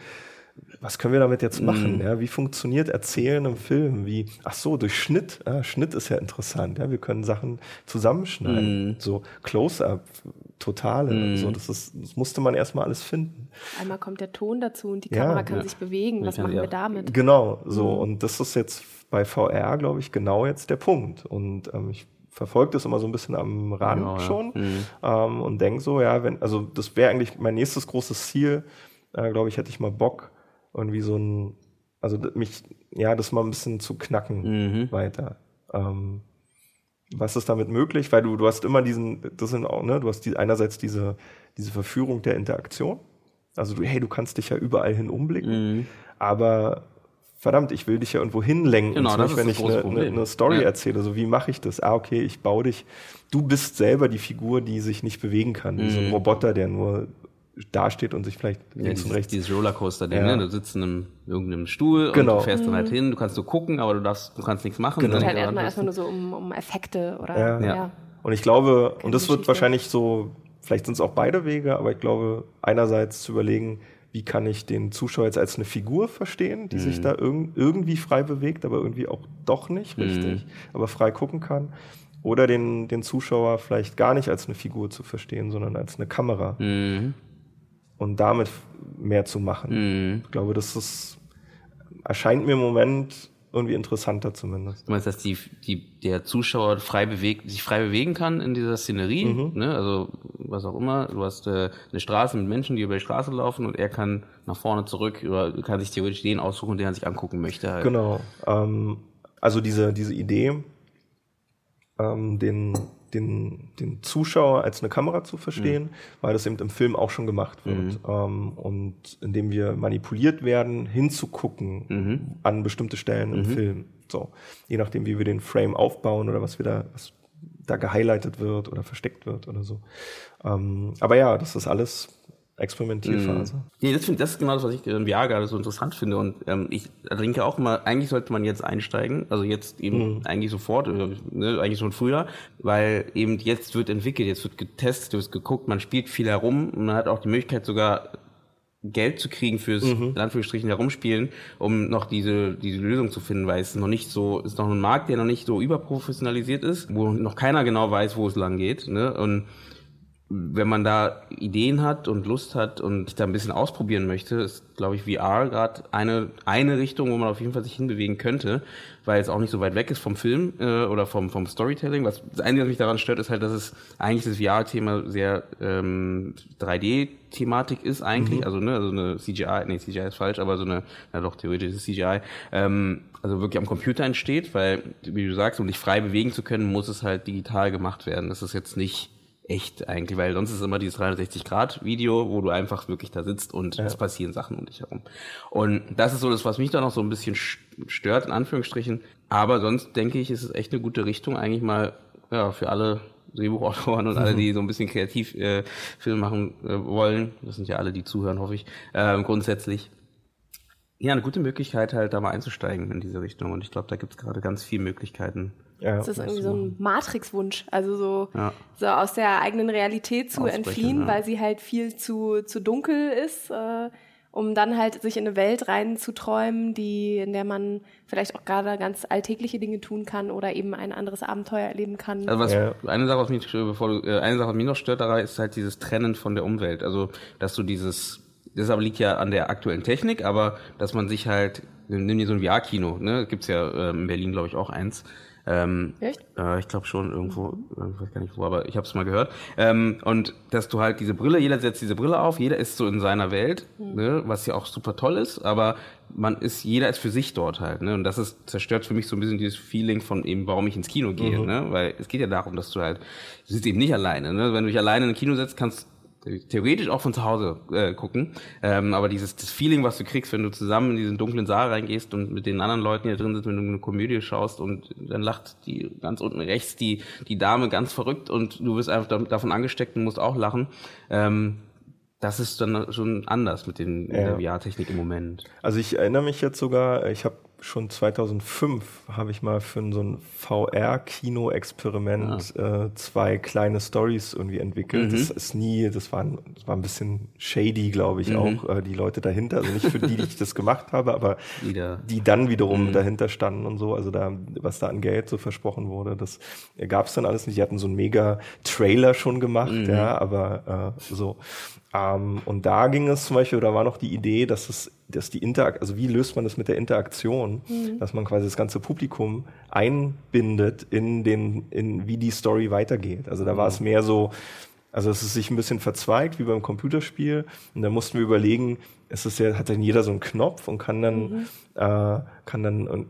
was können wir damit jetzt machen? Ja, wie funktioniert Erzählen im Film? Wie, ach so, durch Schnitt. Ah, Schnitt ist ja interessant. Ja, wir können Sachen zusammenschneiden. So Close-up, totale. So, das ist, das musste man erstmal alles finden. Einmal kommt der Ton dazu und die Ja. Kamera kann Ja. sich bewegen. Was kann machen ja- wir damit? Genau, so. Und das ist jetzt bei VR, glaube ich, genau jetzt der Punkt. Und ähm, ich verfolge das immer so ein bisschen am Rand Genau, ja. schon Mhm. ähm, und denke so, ja, wenn, also das wäre eigentlich mein nächstes großes Ziel, äh, glaube ich, hätte ich mal Bock, irgendwie so ein, also mich, ja, das mal ein bisschen zu knacken Mhm. weiter. Ähm, was ist damit möglich? Weil du, du hast immer diesen, das sind auch, ne, du hast die, einerseits diese, diese Verführung der Interaktion. Also du, hey, du kannst dich ja überall hin umblicken, Mhm. aber verdammt, ich will dich ja irgendwo hinlenken. Genau, das Beispiel, ist wenn ich eine, eine, Problem. eine Story Ja. erzähle, so wie mache ich das? Ah, okay, ich baue dich. Du bist selber die Figur, die sich nicht bewegen kann, wie so ein Mhm. Roboter, der nur dasteht und sich vielleicht Ja, links dieses, und rechts. dieses Rollercoaster-Ding, Ja. ne? Du sitzt in einem, irgendeinem Stuhl Genau. und du fährst dann halt hin, du kannst nur gucken, aber du darfst, du kannst nichts machen. Genau. Geht halt erstmal, erstmal nur so um, um Effekte oder Ja. Ja. Und ich glaube, Keine und das wird Geschichte. wahrscheinlich so, vielleicht sind es auch beide Wege, aber ich glaube, einerseits zu überlegen, wie kann ich den Zuschauer jetzt als eine Figur verstehen, die Mhm. sich da irg irgendwie frei bewegt, aber irgendwie auch doch nicht Mhm. richtig, aber frei gucken kann. Oder den, den Zuschauer vielleicht gar nicht als eine Figur zu verstehen, sondern als eine Kamera Mhm. Und damit mehr zu machen. Mhm. Ich glaube, das ist, erscheint mir im Moment irgendwie interessanter zumindest. Du meinst, dass die, die, der Zuschauer frei bewegt, sich frei bewegen kann in dieser Szenerie, Mhm. ne? also was auch immer. Du hast äh, eine Straße mit Menschen, die über die Straße laufen und er kann nach vorne zurück, oder kann sich theoretisch den aussuchen, den er sich angucken möchte. Halt. Genau. Ähm, also diese, diese Idee, ähm, den, den, den Zuschauer als eine Kamera zu verstehen, weil das eben im Film auch schon gemacht wird. Ähm, und indem wir manipuliert werden, hinzugucken an bestimmte Stellen im Film. So. Je nachdem, wie wir den Frame aufbauen oder was wir da, was da gehighlightet wird oder versteckt wird oder so. Ähm, aber ja, das ist alles Experimentierphase. Nee, das, find, das ist genau das, was ich in VR gerade so interessant finde. Und ähm, ich denke auch immer, eigentlich sollte man jetzt einsteigen, also jetzt eben eigentlich sofort, äh, ne, eigentlich schon früher, weil eben jetzt wird entwickelt, jetzt wird getestet, wird geguckt, man spielt viel herum und man hat auch die Möglichkeit sogar Geld zu kriegen fürs in Anführungsstrichen herumspielen, um noch diese diese Lösung zu finden, weil es noch nicht so ist noch ein Markt, der noch nicht so überprofessionalisiert ist, wo noch keiner genau weiß, wo es lang geht, ne? Und wenn man da Ideen hat und Lust hat und sich da ein bisschen ausprobieren möchte, ist, glaube ich, VR gerade eine, eine Richtung, wo man auf jeden Fall sich hinbewegen könnte, weil es auch nicht so weit weg ist vom Film äh, oder vom, vom Storytelling. Was, das Einzige, was mich daran stört, ist halt, dass es eigentlich das VR-Thema sehr ähm, 3D-Thematik ist eigentlich. Also, ne, also eine CGI, nee, CGI ist falsch, aber so eine, na doch, theoretisch ist es CGI, ähm, also wirklich am Computer entsteht, weil, wie du sagst, um dich frei bewegen zu können, muss es halt digital gemacht werden. Das ist jetzt nicht echt eigentlich, weil sonst ist immer dieses 360-Grad-Video, wo du einfach wirklich da sitzt und es passieren Sachen um dich herum. Und das ist so das, was mich da noch so ein bisschen stört, in Anführungsstrichen. Aber sonst denke ich, ist es echt eine gute Richtung, eigentlich mal ja, für alle Drehbuchautoren und alle, die so ein bisschen kreativ äh, Filme machen äh, wollen. Das sind ja alle, die zuhören, hoffe ich, äh, grundsätzlich. Ja, eine gute Möglichkeit halt da mal einzusteigen in diese Richtung. Und ich glaube, da gibt es gerade ganz viele Möglichkeiten, Ja, das ist irgendwie so ein Matrix-Wunsch, also so, ja. so aus der eigenen Realität zu Ausbrechen, entfliehen, ja. weil sie halt viel zu, zu dunkel ist, äh, um dann halt sich in eine Welt reinzuträumen, die, in der man vielleicht auch gerade ganz alltägliche Dinge tun kann oder eben ein anderes Abenteuer erleben kann. Also was, ja. eine Sache, was mich, bevor du, äh, eine Sache, was mich noch stört daran, ist halt dieses Trennen von der Umwelt. Also, dass du dieses, das aber liegt ja an der aktuellen Technik, aber dass man sich halt, nimm dir so ein VR-Kino, ne, gibt's ja äh, in Berlin, glaube ich, auch eins, ähm, Echt? Äh, ich glaube schon irgendwo, ich weiß gar nicht wo, aber ich habe es mal gehört. Ähm, und dass du halt diese Brille, jeder setzt diese Brille auf, jeder ist so in seiner Welt, mhm. ne, was ja auch super toll ist, aber man ist, jeder ist für sich dort halt. Ne? Und das ist, zerstört für mich so ein bisschen dieses Feeling von eben, warum ich ins Kino gehe. Mhm. Ne? Weil es geht ja darum, dass du halt, du sitzt eben nicht alleine. Ne? Wenn du dich alleine in ein Kino setzt, kannst theoretisch auch von zu Hause äh, gucken. Ähm, aber dieses das Feeling, was du kriegst, wenn du zusammen in diesen dunklen Saal reingehst und mit den anderen Leuten hier drin sitzt, wenn du eine Komödie schaust und dann lacht die ganz unten rechts die, die Dame ganz verrückt und du wirst einfach davon angesteckt und musst auch lachen. Ähm, das ist dann schon anders mit den ja. VR-Technik im Moment. Also ich erinnere mich jetzt sogar, ich habe schon 2005 habe ich mal für so ein VR-Kino-Experiment ah. äh, zwei kleine Stories irgendwie entwickelt. Mhm. Das ist nie, das war, das war ein bisschen shady, glaube ich, mhm. auch äh, die Leute dahinter. Also nicht für die, die ich das gemacht habe, aber Wieder. die dann wiederum mhm. dahinter standen und so. Also da, was da an Geld so versprochen wurde, das gab es dann alles nicht. Die hatten so einen mega Trailer schon gemacht, mhm. ja, aber äh, so. Ähm, und da ging es zum Beispiel, da war noch die Idee, dass es, dass die Interak also wie löst man das mit der Interaktion, mhm. dass man quasi das ganze Publikum einbindet in den, in wie die Story weitergeht. Also da war es mhm. mehr so, also es ist sich ein bisschen verzweigt wie beim Computerspiel. Und da mussten wir überlegen, es ist ja, hat dann jeder so einen Knopf und kann dann, mhm. äh, kann dann und,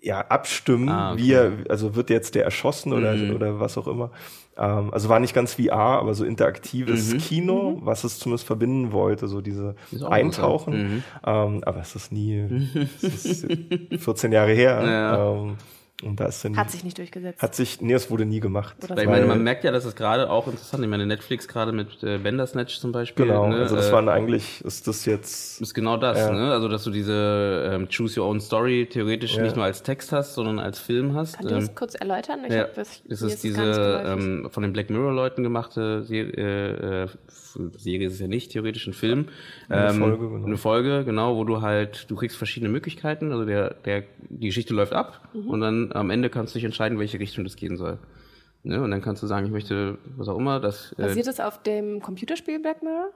ja abstimmen, ah, okay. wie er, also wird jetzt der erschossen oder, mhm. oder was auch immer. Ähm, also war nicht ganz VR, aber so interaktives mhm. Kino, mhm. was es zumindest verbinden wollte, so diese Eintauchen. Mhm. Ähm, aber es ist nie, es ist *laughs* 14 Jahre her. Ja. Ähm, und da ist dann hat sich nicht durchgesetzt. Hat sich, nee, es wurde nie gemacht. Weil, ich meine, man merkt ja, dass es gerade auch interessant. Ich meine, Netflix gerade mit äh, Bandersnatch zum Beispiel. Genau. Ne? Also das äh, waren eigentlich, ist das jetzt. Ist genau das. Ja. Ne? Also dass du diese ähm, Choose Your Own Story theoretisch ja. nicht nur als Text hast, sondern als Film hast. Kannst du das ähm, kurz erläutern? Ich ja. Hab, das, es ist diese ähm, von den Black Mirror Leuten gemachte Serie, äh, äh Serie ist es ja nicht, theoretisch ein Film. Eine ähm, Folge, genau. Eine Folge, genau, wo du halt, du kriegst verschiedene Möglichkeiten. Also der, der, die Geschichte läuft ab mhm. und dann am Ende kannst du dich entscheiden, welche Richtung das gehen soll. Ne? Und dann kannst du sagen, ich möchte, was auch immer, das. Äh, Basiert das auf dem Computerspiel Black Mirror?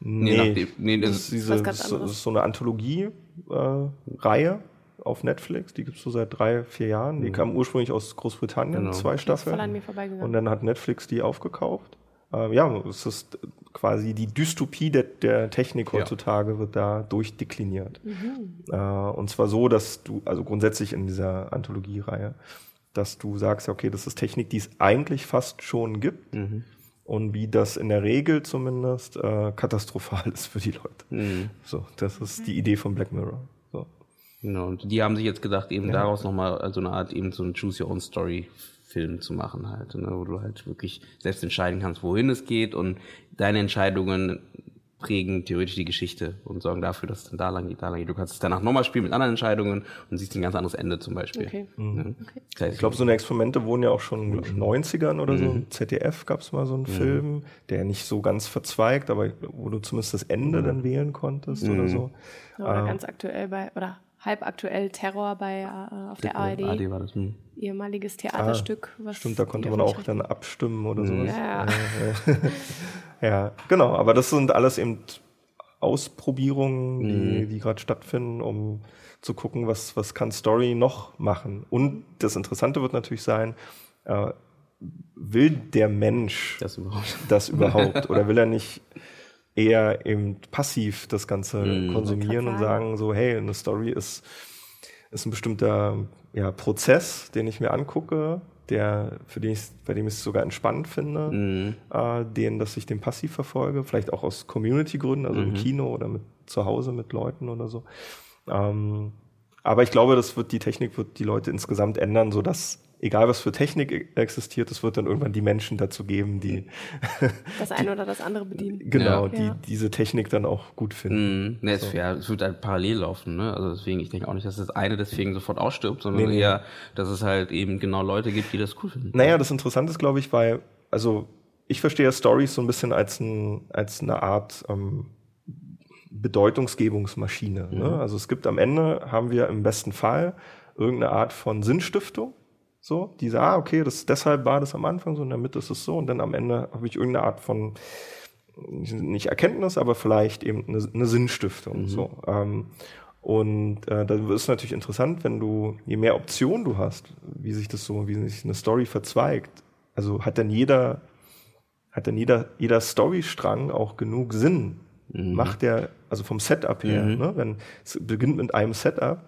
Nee, nee, nee das, ist diese, das ist so eine Anthologie-Reihe. Äh, auf Netflix, die gibt es so seit drei, vier Jahren. Die mhm. kam ursprünglich aus Großbritannien, genau. zwei Staffeln. Und dann hat Netflix die aufgekauft. Äh, ja, es ist quasi die Dystopie der, der Technik heutzutage ja. wird da durchdekliniert. Mhm. Äh, und zwar so, dass du, also grundsätzlich in dieser Anthologiereihe, dass du sagst, okay, das ist Technik, die es eigentlich fast schon gibt. Mhm. Und wie das in der Regel zumindest äh, katastrophal *laughs* ist für die Leute. Mhm. So, das ist die Idee von Black Mirror. So. Genau, und die haben sich jetzt gedacht, eben ja. daraus nochmal so eine Art, eben so ein Choose Your Own Story Film zu machen halt, ne, wo du halt wirklich selbst entscheiden kannst, wohin es geht und deine Entscheidungen prägen theoretisch die Geschichte und sorgen dafür, dass es dann da lang geht, da lang geht. Du kannst es danach nochmal spielen mit anderen Entscheidungen und siehst ein ganz anderes Ende zum Beispiel. Okay. Mhm. okay. Das heißt, ich glaube, so eine Experimente wurden ja auch schon in den 90ern oder mhm. so. ZDF gab es mal so einen mhm. Film, der nicht so ganz verzweigt, aber wo du zumindest das Ende mhm. dann wählen konntest oder mhm. so. Oder äh, ganz aktuell bei, oder halb aktuell Terror bei äh, auf der ARD. ARD war das, hm. Ehemaliges Theaterstück. Ah, stimmt, da konnte man auch dann abstimmen oder mhm. sowas. Ja. *laughs* ja, genau. Aber das sind alles eben Ausprobierungen, die, mhm. die gerade stattfinden, um zu gucken, was, was kann Story noch machen. Und das Interessante wird natürlich sein, äh, will der Mensch das überhaupt, *laughs* das überhaupt oder will er nicht eher eben passiv das Ganze mhm. konsumieren und sagen so, hey, eine Story ist, ist ein bestimmter ja, Prozess, den ich mir angucke, der, für den ich, bei dem ich es sogar entspannend finde, mhm. äh, den, dass ich den passiv verfolge, vielleicht auch aus Community-Gründen, also mhm. im Kino oder mit zu Hause mit Leuten oder so. Ähm, aber ich glaube, das wird die Technik wird die Leute insgesamt ändern, so dass egal was für Technik e-, existiert, es wird dann irgendwann die Menschen dazu geben, die *laughs* das eine oder das andere bedienen. Genau, ja. die ja. diese Technik dann auch gut finden. Mm, ne, so. es, ja, es wird halt parallel laufen, ne? Also deswegen, ich denke auch nicht, dass das eine deswegen sofort ausstirbt, sondern nee, eher, dass es halt eben genau Leute gibt, die das cool finden. Naja, das Interessante ist, glaube ich, weil, also ich verstehe Stories so ein bisschen als, ein, als eine Art ähm, Bedeutungsgebungsmaschine. Ne? Mhm. Ne? Also es gibt am Ende, haben wir im besten Fall irgendeine Art von Sinnstiftung. So, diese, ah, okay, das, deshalb war das am Anfang so, in der Mitte ist es so, und dann am Ende habe ich irgendeine Art von, nicht Erkenntnis, aber vielleicht eben eine, eine Sinnstiftung. Mhm. So. Ähm, und äh, da ist natürlich interessant, wenn du, je mehr Optionen du hast, wie sich das so, wie sich eine Story verzweigt, also hat dann jeder, hat dann jeder, jeder Storystrang auch genug Sinn? Mhm. Macht der, also vom Setup her, mhm. ne? wenn es beginnt mit einem Setup,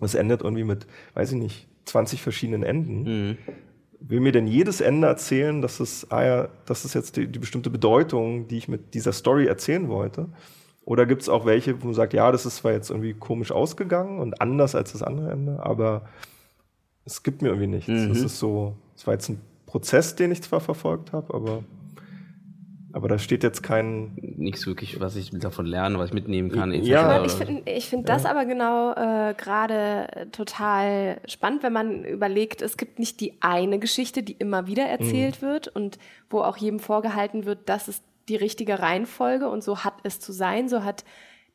es endet irgendwie mit, weiß ich nicht, 20 verschiedenen Enden. Mhm. Will mir denn jedes Ende erzählen, dass es, ah ja, das ist jetzt die, die bestimmte Bedeutung, die ich mit dieser Story erzählen wollte? Oder gibt es auch welche, wo man sagt, ja, das ist zwar jetzt irgendwie komisch ausgegangen und anders als das andere Ende, aber es gibt mir irgendwie nichts. Es mhm. ist so, es war jetzt ein Prozess, den ich zwar verfolgt habe, aber aber da steht jetzt kein. Nichts wirklich, was ich davon lerne, was ich mitnehmen kann. Ja, ich finde ich find das aber genau äh, gerade total spannend, wenn man überlegt, es gibt nicht die eine Geschichte, die immer wieder erzählt mhm. wird und wo auch jedem vorgehalten wird, das ist die richtige Reihenfolge und so hat es zu sein, so hat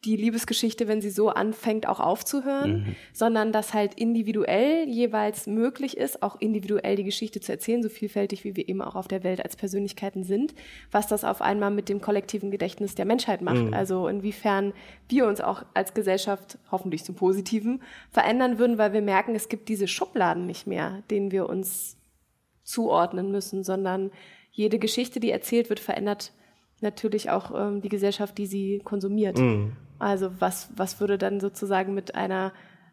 die Liebesgeschichte, wenn sie so anfängt, auch aufzuhören, mhm. sondern dass halt individuell jeweils möglich ist, auch individuell die Geschichte zu erzählen, so vielfältig wie wir eben auch auf der Welt als Persönlichkeiten sind, was das auf einmal mit dem kollektiven Gedächtnis der Menschheit macht. Mhm. Also inwiefern wir uns auch als Gesellschaft hoffentlich zum Positiven verändern würden, weil wir merken, es gibt diese Schubladen nicht mehr, denen wir uns zuordnen müssen, sondern jede Geschichte, die erzählt wird, verändert natürlich auch ähm, die Gesellschaft, die sie konsumiert. Mhm. Also was, was würde dann sozusagen mit einer,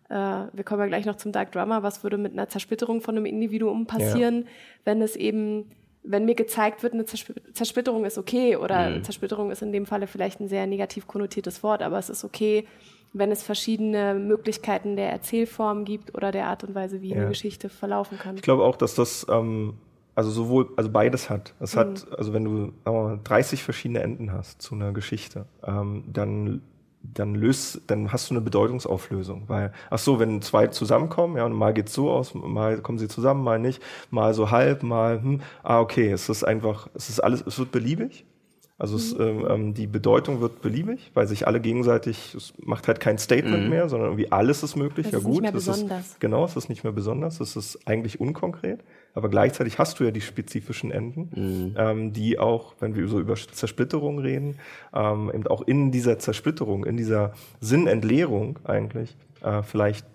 äh, wir kommen ja gleich noch zum Dark Drama, was würde mit einer Zersplitterung von einem Individuum passieren, ja. wenn es eben, wenn mir gezeigt wird, eine Zersplitterung ist okay oder mhm. Zersplitterung ist in dem Falle vielleicht ein sehr negativ konnotiertes Wort, aber es ist okay, wenn es verschiedene Möglichkeiten der Erzählform gibt oder der Art und Weise, wie ja. eine Geschichte verlaufen kann. Ich glaube auch, dass das ähm, also sowohl, also beides hat. Es mhm. hat, also wenn du mal, 30 verschiedene Enden hast zu einer Geschichte, ähm, dann dann löst, dann hast du eine Bedeutungsauflösung, weil ach so, wenn zwei zusammenkommen, ja, und mal geht's so aus, mal kommen sie zusammen, mal nicht, mal so halb, mal hm, ah okay, es ist einfach, es ist alles, es wird beliebig also mhm. es, ähm, ähm, die Bedeutung wird beliebig, weil sich alle gegenseitig, es macht halt kein Statement mhm. mehr, sondern irgendwie alles ist möglich. Das ja ist gut, nicht mehr besonders. Ist, genau, es ist nicht mehr besonders, es ist eigentlich unkonkret, aber gleichzeitig hast du ja die spezifischen Enden, mhm. ähm, die auch, wenn wir so über Zersplitterung reden, ähm, eben auch in dieser Zersplitterung, in dieser Sinnentleerung eigentlich äh, vielleicht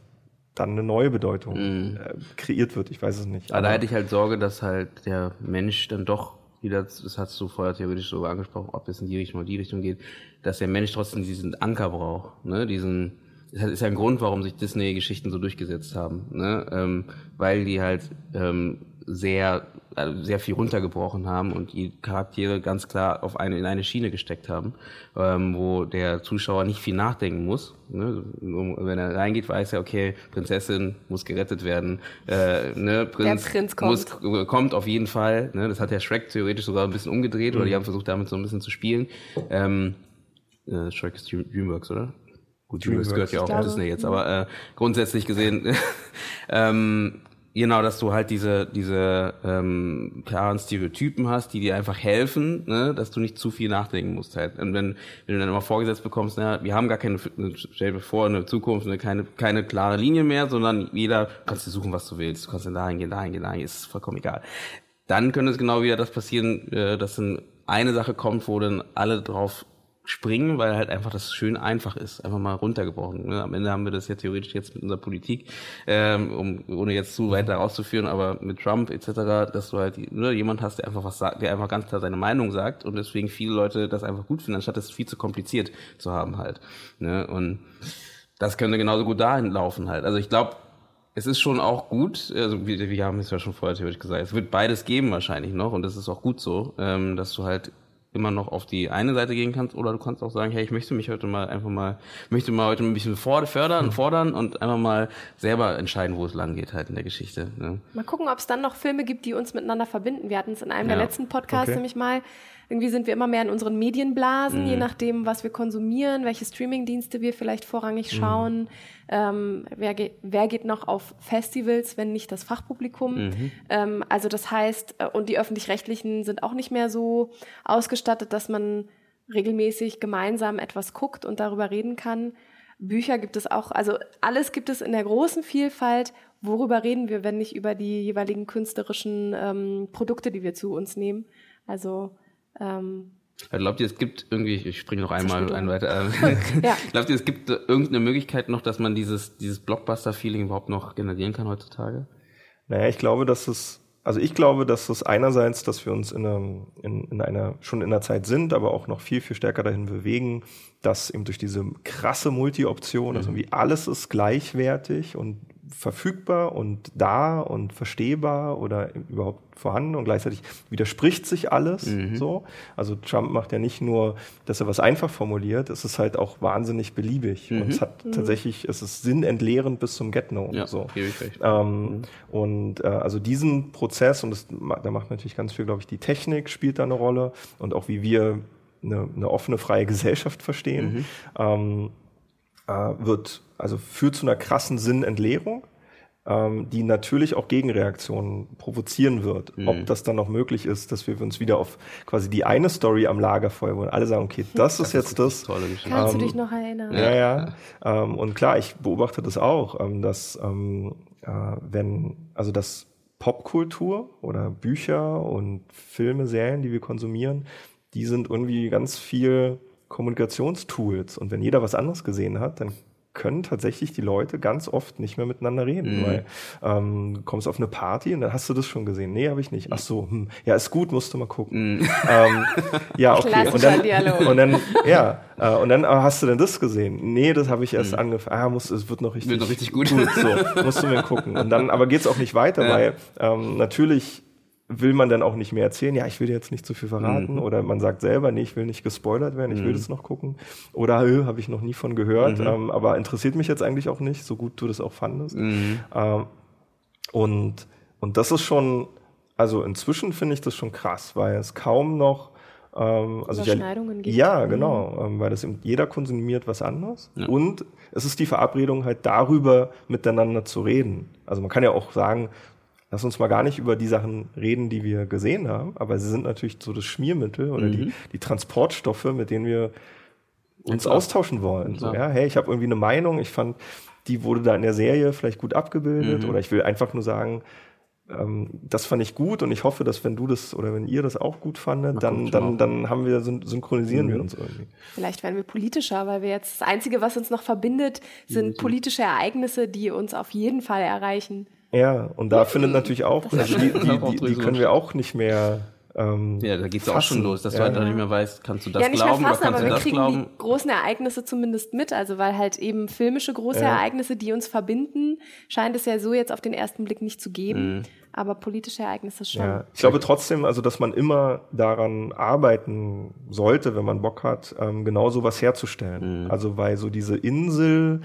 dann eine neue Bedeutung mhm. äh, kreiert wird. Ich weiß es nicht. Aber, aber da hätte ich halt Sorge, dass halt der Mensch dann doch wieder, das hast du vorher theoretisch so angesprochen, ob es in die Richtung oder die Richtung geht, dass der Mensch trotzdem diesen Anker braucht, ne, diesen, das ist ja ein Grund, warum sich Disney-Geschichten so durchgesetzt haben, ne, ähm, weil die halt ähm, sehr also sehr viel runtergebrochen haben und die Charaktere ganz klar auf eine in eine Schiene gesteckt haben, ähm, wo der Zuschauer nicht viel nachdenken muss. Ne? Wenn er reingeht, weiß er, okay, Prinzessin muss gerettet werden, äh, ne? Prinz, Prinz kommt. Muss, kommt auf jeden Fall. Ne? Das hat der Shrek theoretisch sogar ein bisschen umgedreht mhm. oder die haben versucht, damit so ein bisschen zu spielen. Ähm, äh, Shrek ist Dreamworks, oder? Gut, Dreamworks, gehört ja auch Disney jetzt, aber äh, grundsätzlich gesehen *laughs* ähm, Genau, dass du halt diese, diese ähm, klaren Stereotypen hast, die dir einfach helfen, ne, dass du nicht zu viel nachdenken musst halt. Und wenn, wenn du dann immer vorgesetzt bekommst, na, wir haben gar keine, stell dir vor, eine Zukunft, eine, keine, keine klare Linie mehr, sondern jeder kannst du suchen, was du willst. Du kannst dann dahin gehen, dahin gehen, dahin gehen, ist vollkommen egal. Dann könnte es genau wieder das passieren, äh, dass dann eine Sache kommt, wo dann alle drauf springen, weil halt einfach das schön einfach ist, einfach mal runtergebrochen. Ne? Am Ende haben wir das ja theoretisch jetzt mit unserer Politik, ähm, um, ohne jetzt zu weit daraus zu aber mit Trump etc., dass du halt ne, jemand hast, der einfach was sagt, der einfach ganz klar seine Meinung sagt und deswegen viele Leute das einfach gut finden, anstatt es viel zu kompliziert zu haben halt. Ne? Und das könnte genauso gut dahin laufen halt. Also ich glaube, es ist schon auch gut, also wir, wir haben es ja schon vorher theoretisch gesagt, es wird beides geben wahrscheinlich noch und das ist auch gut so, ähm, dass du halt immer noch auf die eine Seite gehen kannst oder du kannst auch sagen, hey, ich möchte mich heute mal einfach mal, möchte mal heute ein bisschen fördern, fordern und einfach mal selber entscheiden, wo es lang geht halt in der Geschichte. Ne? Mal gucken, ob es dann noch Filme gibt, die uns miteinander verbinden. Wir hatten es in einem ja. der letzten Podcasts okay. nämlich mal. Irgendwie sind wir immer mehr in unseren Medienblasen, mhm. je nachdem, was wir konsumieren, welche Streamingdienste wir vielleicht vorrangig mhm. schauen. Mhm. Ähm, wer, geht, wer geht noch auf Festivals, wenn nicht das Fachpublikum? Mhm. Ähm, also das heißt, äh, und die öffentlich-rechtlichen sind auch nicht mehr so ausgestattet, dass man regelmäßig gemeinsam etwas guckt und darüber reden kann. Bücher gibt es auch, also alles gibt es in der großen Vielfalt. Worüber reden wir, wenn nicht über die jeweiligen künstlerischen ähm, Produkte, die wir zu uns nehmen? Also ähm, Glaubt ihr, es gibt irgendwie, ich springe noch einmal ein weiter, *laughs* äh, ja. *laughs* glaubt ihr, es gibt irgendeine Möglichkeit noch, dass man dieses, dieses Blockbuster-Feeling überhaupt noch generieren kann heutzutage? Naja, ich glaube, dass es, also ich glaube, dass es einerseits, dass wir uns in, einem, in, in einer, schon in einer Zeit sind, aber auch noch viel, viel stärker dahin bewegen, dass eben durch diese krasse Multi-Option, also mhm. also irgendwie alles ist gleichwertig und verfügbar und da und verstehbar oder überhaupt vorhanden und gleichzeitig widerspricht sich alles mhm. so. Also Trump macht ja nicht nur, dass er was einfach formuliert, es ist halt auch wahnsinnig beliebig mhm. und es hat mhm. tatsächlich, es ist sinnentleerend bis zum Get-No. Ja, so. Ähm, mhm. Und äh, also diesen Prozess und das, da macht natürlich ganz viel, glaube ich, die Technik spielt da eine Rolle und auch wie wir eine, eine offene, freie Gesellschaft verstehen. Mhm. Ähm, äh, wird, also führt zu einer krassen Sinnentleerung, ähm, die natürlich auch Gegenreaktionen provozieren wird. Mhm. Ob das dann noch möglich ist, dass wir uns wieder auf quasi die eine Story am Lagerfeuer, wo alle sagen, okay, das, *laughs* das ist jetzt das. Tolle Kannst ähm, du dich noch erinnern? Ja, ja. Ähm, und klar, ich beobachte das auch, ähm, dass ähm, äh, wenn, also das Popkultur oder Bücher und Filme, Serien, die wir konsumieren, die sind irgendwie ganz viel Kommunikationstools. Und wenn jeder was anderes gesehen hat, dann können tatsächlich die Leute ganz oft nicht mehr miteinander reden, mhm. weil ähm, du kommst auf eine Party und dann hast du das schon gesehen. Nee, habe ich nicht. Ach so, hm, ja, ist gut, musst du mal gucken. Mhm. Ähm, ja, okay. Und dann, und dann, ja, äh, und dann hast du denn das gesehen? Nee, das habe ich erst mhm. angefangen. Ah, muss, es wird noch richtig, wird noch richtig gut. gut. So, musst du mir gucken. Und dann, aber geht's auch nicht weiter, ja. weil ähm, natürlich will man dann auch nicht mehr erzählen, ja, ich will dir jetzt nicht zu viel verraten. Mhm. Oder man sagt selber, nee, ich will nicht gespoilert werden, ich mhm. will das noch gucken. Oder äh, habe ich noch nie von gehört, mhm. ähm, aber interessiert mich jetzt eigentlich auch nicht, so gut du das auch fandest. Mhm. Ähm, und, und das ist schon, also inzwischen finde ich das schon krass, weil es kaum noch ähm, also Überschneidungen gibt. Ja, mhm. genau, ähm, weil das eben, jeder konsumiert was anderes ja. und es ist die Verabredung halt darüber miteinander zu reden. Also man kann ja auch sagen, lass uns mal gar nicht über die Sachen reden, die wir gesehen haben, aber sie sind natürlich so das Schmiermittel oder mhm. die, die Transportstoffe, mit denen wir uns Klar. austauschen wollen. So, ja, hey, ich habe irgendwie eine Meinung, ich fand, die wurde da in der Serie vielleicht gut abgebildet mhm. oder ich will einfach nur sagen, ähm, das fand ich gut und ich hoffe, dass wenn du das oder wenn ihr das auch gut fandet, dann, dann, dann haben wir, synchronisieren mhm. wir uns irgendwie. Vielleicht werden wir politischer, weil wir jetzt das Einzige, was uns noch verbindet, sind mhm. politische Ereignisse, die uns auf jeden Fall erreichen. Ja, und da findet natürlich auch, also die, die, die, die können wir auch nicht mehr ähm, ja, da geht's auch schon los, dass ja. du halt auch nicht mehr weißt, kannst du das ja, nicht glauben mehr fassen, oder kannst aber du das kriegen glauben? Die großen Ereignisse zumindest mit, also weil halt eben filmische große ja. Ereignisse, die uns verbinden, scheint es ja so jetzt auf den ersten Blick nicht zu geben. Mhm. Aber politische Ereignisse schon. Ja. Ich glaube trotzdem, also dass man immer daran arbeiten sollte, wenn man Bock hat, ähm, genau sowas herzustellen. Mhm. Also weil so diese Insel,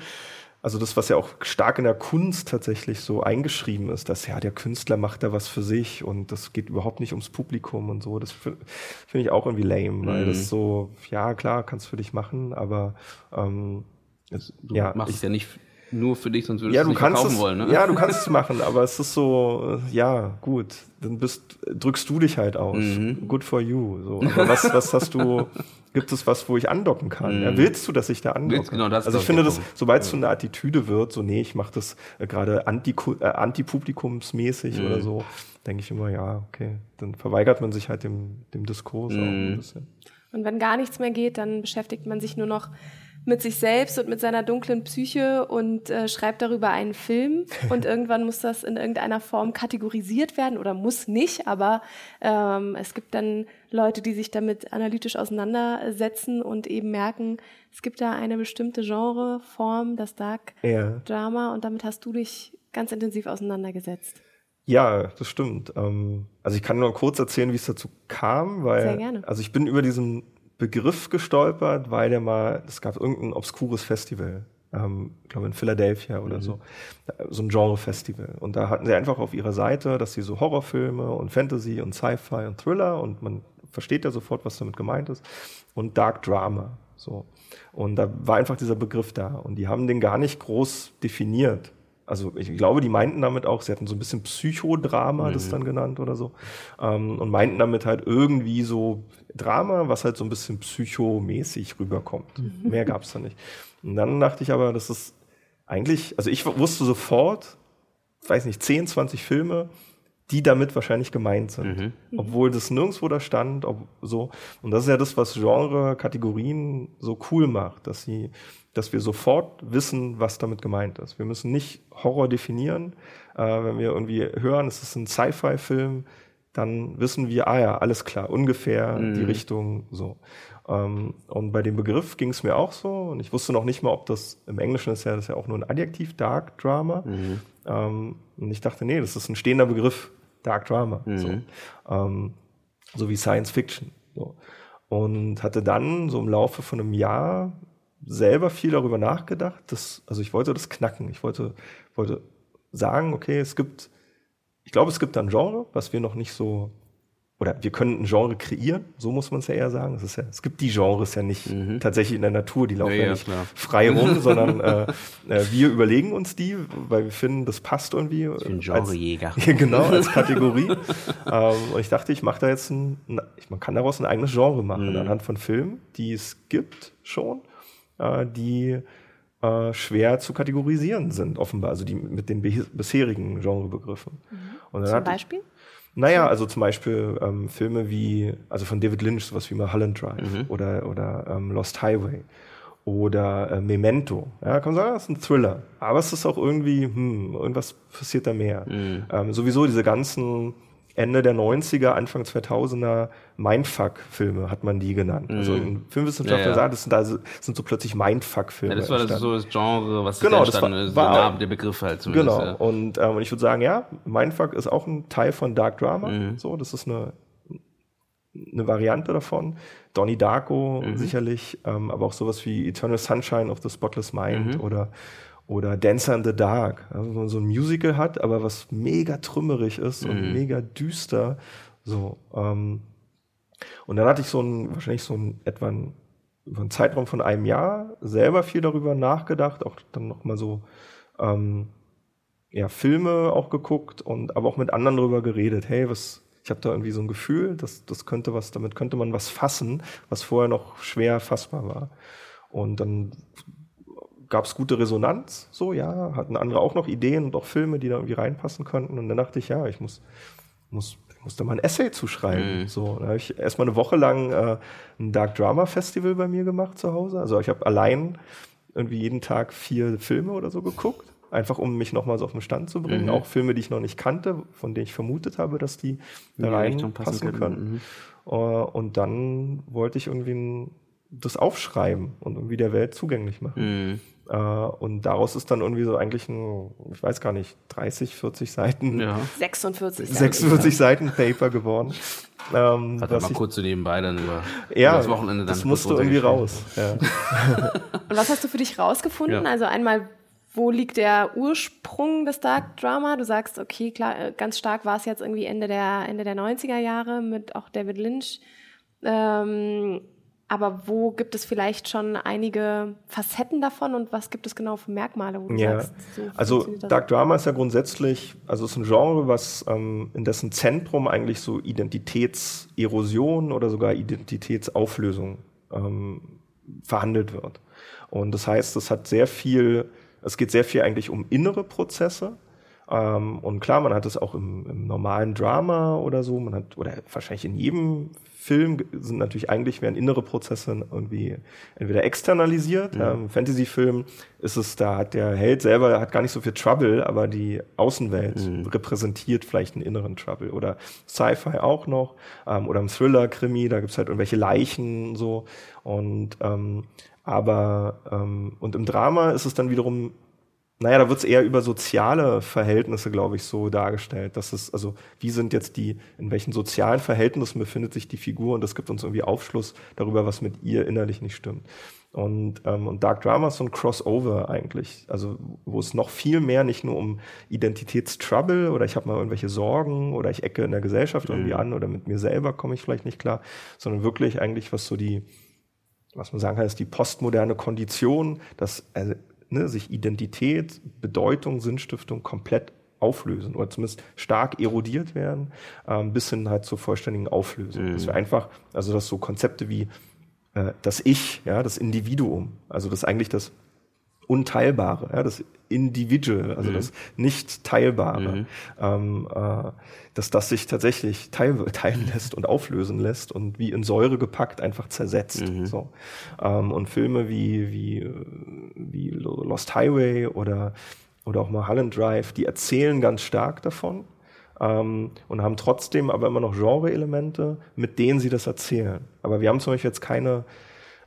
also das, was ja auch stark in der Kunst tatsächlich so eingeschrieben ist, dass ja der Künstler macht da was für sich und das geht überhaupt nicht ums Publikum und so. Das finde find ich auch irgendwie lame, weil mhm. das so, ja klar, kannst du für dich machen, aber ähm, also, du ja, machst ich, es ja nicht nur für dich, sonst würdest ja, du es nicht verkaufen es, wollen. Ne? Ja, du kannst es machen, aber es ist so, ja, gut, dann bist, drückst du dich halt aus. Mhm. Good for you. So. Aber was, *laughs* was hast du, gibt es was, wo ich andocken kann? Mhm. Ja, willst du, dass ich da andocke? Genau, das also ich finde das, sobald es so eine Attitüde wird, so, nee, ich mache das äh, gerade anti, äh, antipublikumsmäßig mhm. oder so, denke ich immer, ja, okay, dann verweigert man sich halt dem, dem Diskurs auch ein mhm. bisschen. Und wenn gar nichts mehr geht, dann beschäftigt man sich nur noch mit sich selbst und mit seiner dunklen Psyche und äh, schreibt darüber einen Film. *laughs* Und irgendwann muss das in irgendeiner Form kategorisiert werden oder muss nicht, aber ähm, es gibt dann Leute, die sich damit analytisch auseinandersetzen und eben merken, es gibt da eine bestimmte Genreform, das Dark ja. Drama, und damit hast du dich ganz intensiv auseinandergesetzt. Ja, das stimmt. Ähm, also ich kann nur kurz erzählen, wie es dazu kam, weil Sehr gerne. also ich bin über diesen Begriff gestolpert, weil der mal, es gab irgendein obskures Festival, ähm, ich glaube in Philadelphia oder so, so ein Genre-Festival. Und da hatten sie einfach auf ihrer Seite, dass sie so Horrorfilme und Fantasy und Sci-Fi und Thriller und man versteht ja sofort, was damit gemeint ist und Dark Drama. So. Und da war einfach dieser Begriff da. Und die haben den gar nicht groß definiert. Also ich glaube, die meinten damit auch, sie hatten so ein bisschen Psychodrama, das dann genannt oder so. Ähm, und meinten damit halt irgendwie so Drama, was halt so ein bisschen psychomäßig rüberkommt. Mehr gab's da nicht. Und dann dachte ich aber, das ist eigentlich, also ich wusste sofort, weiß nicht, 10, 20 Filme, die damit wahrscheinlich gemeint sind. Obwohl das nirgendwo da stand, ob so. Und das ist ja das, was Genre-Kategorien so cool macht, dass sie, dass wir sofort wissen, was damit gemeint ist. Wir müssen nicht Horror definieren. Äh, wenn wir irgendwie hören, es ist ein Sci-Fi-Film, dann wissen wir, ah ja, alles klar, ungefähr die Richtung so. Ähm, und bei dem Begriff ging es mir auch so. Und ich wusste noch nicht mal, ob das im Englischen ist ja das ist ja auch nur ein Adjektiv, Dark Drama. Ähm, und ich dachte, nee, das ist ein stehender Begriff, Dark Drama. So. Ähm, so wie Science Fiction. So. Und hatte dann so im Laufe von einem Jahr selber viel darüber nachgedacht. Dass, also ich wollte das knacken. Ich wollte, wollte sagen, okay, es gibt, ich glaube, es gibt ein Genre, was wir noch nicht so, oder wir können ein Genre kreieren, so muss man es ja eher sagen. Es, ist ja, es gibt die Genres ja nicht tatsächlich in der Natur, die laufen Ja, ja, nicht klar. frei rum, *laughs* sondern äh, äh, wir überlegen uns die, weil wir finden, das passt irgendwie. Ich bin als- Genrejäger. *laughs* ja, genau, als *laughs* Kategorie. ähm, und ich dachte, ich mache da jetzt ein, ein, man kann daraus ein eigenes Genre machen, anhand von Filmen, die es gibt schon, äh, die äh, schwer zu kategorisieren sind, offenbar, also die mit den bisherigen Genrebegriffen. Und dann Zum hatte ich- Beispiel? Naja, also zum Beispiel ähm, Filme wie, also von David Lynch, sowas wie Mulholland Drive oder, oder ähm, Lost Highway oder äh, Memento. Ja, kann man sagen, das ist ein Thriller. Aber es ist auch irgendwie, hm, irgendwas passiert da mehr. Ähm, sowieso diese ganzen Ende der 90er, Anfang 2000er Mindfuck-Filme hat man die genannt. Also ein Filmwissenschaftler Ja, ja. sagt, das sind, da, sind so plötzlich Mindfuck-Filme. Ja, das war das so das Genre, was Genau, das war- ist, war- der, Begriff halt zumindest. Genau. Ja. Und, ähm, ich würde sagen, ja, Mindfuck ist auch ein Teil von Dark Drama. Mhm. So, das ist eine, eine Variante davon. Donnie Darko Mhm. sicherlich, ähm, aber auch sowas wie Eternal Sunshine of the Spotless Mind Mhm. oder oder Dancer in the Dark, also, wo man so ein Musical hat, aber was mega trümmerig ist Mhm. und mega düster. So, ähm, und dann hatte ich so ein, wahrscheinlich so ein etwa ein, über einen Zeitraum von einem Jahr selber viel darüber nachgedacht, auch dann nochmal so ähm, ja, Filme auch geguckt und aber auch mit anderen darüber geredet. Hey, was, ich habe da irgendwie so ein Gefühl, dass das könnte was, damit könnte man was fassen, was vorher noch schwer fassbar war. Und dann gab es gute Resonanz, so ja, hatten andere auch noch Ideen und auch Filme, die da irgendwie reinpassen könnten. Und dann dachte ich, ja, ich muss, muss, ich muss da mal ein Essay zu schreiben. So, da habe ich erstmal eine Woche lang äh, ein Dark Drama Festival bei mir gemacht zu Hause. Also ich habe allein irgendwie jeden Tag vier Filme oder so geguckt. Einfach um mich nochmal so auf den Stand zu bringen. Auch Filme, die ich noch nicht kannte, von denen ich vermutet habe, dass die da reinpassen passen können. Äh, Und dann wollte ich irgendwie ein, das aufschreiben und irgendwie der Welt zugänglich machen. Äh, und daraus ist dann irgendwie so eigentlich ein, ich weiß gar nicht, 30, 40 Seiten, Ja. 46. 46 Seiten Paper geworden. Ähm, Hat er was mal ich, kurz so nebenbei dann über, ja, über das Wochenende dann das musste irgendwie raus. Ja. Und was hast du für dich rausgefunden? Ja. Also einmal, wo liegt der Ursprung des Dark Drama? Du sagst, okay, klar, äh, ganz stark war es jetzt irgendwie Ende der, Ende der 90er Jahre mit auch David Lynch. Ähm, aber wo gibt es vielleicht schon einige Facetten davon und was gibt es genau für Merkmale, wo du Ja, sagst, so also? Dark Drama ist ja grundsätzlich, also es ist ein Genre, was ähm, in dessen Zentrum eigentlich so Identitätserosion oder sogar Identitätsauflösung ähm, verhandelt wird. Und das heißt, es hat sehr viel, es geht sehr viel eigentlich um innere Prozesse. Ähm, und klar, man hat es auch im, im normalen Drama oder so, man hat, oder wahrscheinlich in jedem Film sind natürlich eigentlich werden innere Prozesse irgendwie entweder externalisiert. Ja. Im Fantasy-Film ist es, da hat der Held selber hat gar nicht so viel Trouble, aber die Außenwelt repräsentiert vielleicht einen inneren Trouble. Oder Sci-Fi auch noch. Ähm, oder im Thriller-Krimi, da gibt's halt irgendwelche Leichen so. Und ähm, aber ähm, und im Drama ist es dann wiederum naja, da wird es eher über soziale Verhältnisse, glaube ich, so dargestellt. Dass es, also, wie sind jetzt die, in welchen sozialen Verhältnissen befindet sich die Figur und das gibt uns irgendwie Aufschluss darüber, was mit ihr innerlich nicht stimmt. Und, ähm, und Dark Drama ist so ein Crossover eigentlich, also wo es noch viel mehr nicht nur um Identitätstrouble oder ich habe mal irgendwelche Sorgen oder ich ecke in der Gesellschaft irgendwie mhm. an oder mit mir selber komme ich vielleicht nicht klar, sondern wirklich eigentlich was so die, was man sagen kann, ist die postmoderne Kondition, dass also, ne, sich Identität, Bedeutung, Sinnstiftung komplett auflösen oder zumindest stark erodiert werden, ähm, bis hin halt zur vollständigen Auflösung. Mhm. Dass wir einfach, also dass so Konzepte wie äh, das Ich, ja, das Individuum, also das eigentlich das Unteilbare, ja, das Individual, also mhm. das Nicht-Teilbare, mhm. ähm, äh, dass das sich tatsächlich teil *laughs* teilen lässt und auflösen lässt und wie in Säure gepackt einfach zersetzt. Mhm. So. Ähm, und Filme wie, wie, wie Lost Highway oder, oder auch Mulholland Drive, die erzählen ganz stark davon. Ähm, und haben trotzdem aber immer noch Genre-Elemente, mit denen sie das erzählen. Aber wir haben zum Beispiel jetzt keine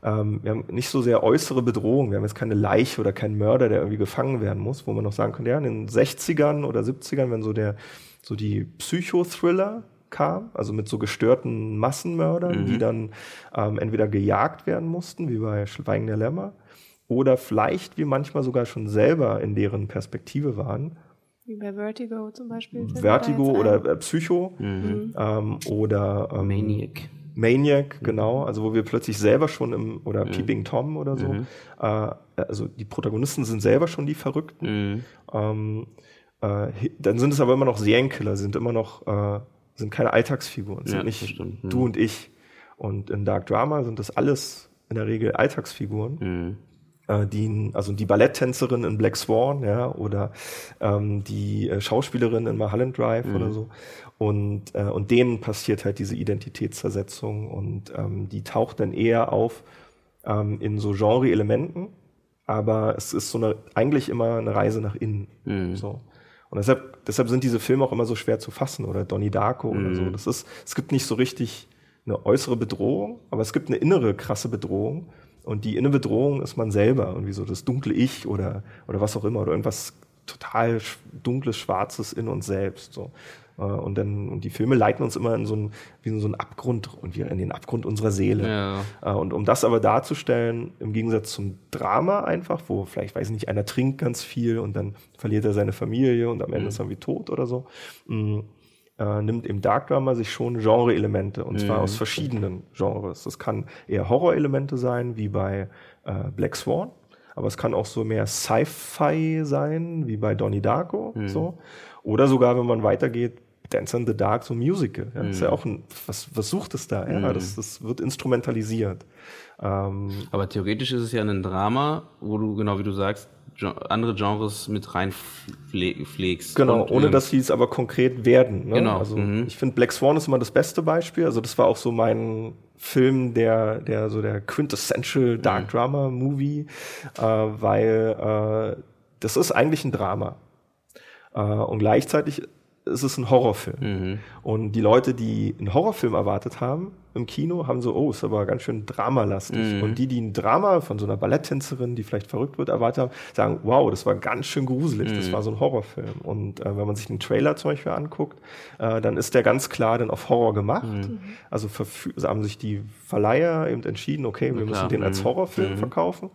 ähm, wir haben nicht so sehr äußere Bedrohungen. Wir haben jetzt keine Leiche oder keinen Mörder, der irgendwie gefangen werden muss, wo man noch sagen könnte, ja, in den 60ern oder 70ern, wenn so der, so die Psychothriller kam, also mit so gestörten Massenmördern, mhm. die dann ähm, entweder gejagt werden mussten, wie bei Schweigen der Lämmer, oder vielleicht wie manchmal sogar schon selber in deren Perspektive waren. Wie bei Vertigo zum Beispiel. Vertigo oder äh, Psycho mhm. ähm, oder ähm, Maniac. Maniac, mhm. genau, also wo wir plötzlich selber schon im, oder mhm. Peeping Tom oder so, mhm. äh, also die Protagonisten sind selber schon die Verrückten. Mhm. Ähm, äh, dann sind es aber immer noch Serienkiller, sind immer noch, äh, sind keine Alltagsfiguren, sind ja, nicht mhm. du und ich. Und in Dark Drama sind das alles in der Regel Alltagsfiguren. Äh, die, also die Balletttänzerin in Black Swan, ja, oder ähm, die äh, Schauspielerin in Mulholland Drive oder so. Und, äh, und denen passiert halt diese Identitätszersetzung und ähm, die taucht dann eher auf ähm, in so Genre-Elementen, aber es ist so eine, eigentlich immer eine Reise nach innen. Mhm. So. Und deshalb, deshalb sind diese Filme auch immer so schwer zu fassen oder Donnie Darko mhm. oder so. Das ist, es gibt nicht so richtig eine äußere Bedrohung, aber es gibt eine innere krasse Bedrohung. Und die innere Bedrohung ist man selber, irgendwie so das dunkle Ich oder, oder was auch immer, oder irgendwas total dunkles, schwarzes in uns selbst. So. Äh, und dann, und die Filme leiten uns immer in so einen, wie in so einen Abgrund und wir in den Abgrund unserer Seele. Ja. Äh, und um das aber darzustellen, im Gegensatz zum Drama einfach, wo vielleicht, weiß ich nicht, einer trinkt ganz viel und dann verliert er seine Familie und am Ende mhm. ist er wie tot oder so, mh, äh, nimmt im Dark Drama sich schon Genre-Elemente und mhm. zwar aus verschiedenen Genres. Das kann eher Horror-Elemente sein, wie bei äh, Black Swan aber es kann auch so mehr Sci-Fi sein, wie bei Donnie Darko, mhm. so. Oder sogar, wenn man weitergeht, Dance in the Dark, so Musical. Ja, Das ist ja mhm. auch ein, was, was sucht es da? Ja, mhm. das, das wird instrumentalisiert. Ähm, Aber theoretisch ist es ja ein Drama, wo du, genau wie du sagst, andere Genres mit rein pflegst. Genau, und, ohne ähm, dass sie es aber konkret werden. Ne? Genau. Also mhm. ich finde Black Swan ist immer das beste Beispiel. Also das war auch so mein Film, der, der so der quintessential Dark mhm. Drama Movie, äh, weil äh, das ist eigentlich ein Drama. Äh, und gleichzeitig ist es ein Horrorfilm. Mhm. Und die Leute, die einen Horrorfilm erwartet haben im Kino, haben so, oh, ist aber ganz schön dramalastig. Mhm. Und die, die ein Drama von so einer Balletttänzerin, die vielleicht verrückt wird, erwartet haben, sagen, wow, das war ganz schön gruselig, mhm. das war so ein Horrorfilm. Und äh, wenn man sich den Trailer zum Beispiel anguckt, äh, dann ist der ganz klar dann auf Horror gemacht. Mhm. Also, also haben sich die Verleiher eben entschieden, okay, wir müssen den als mhm. Horrorfilm mhm. verkaufen.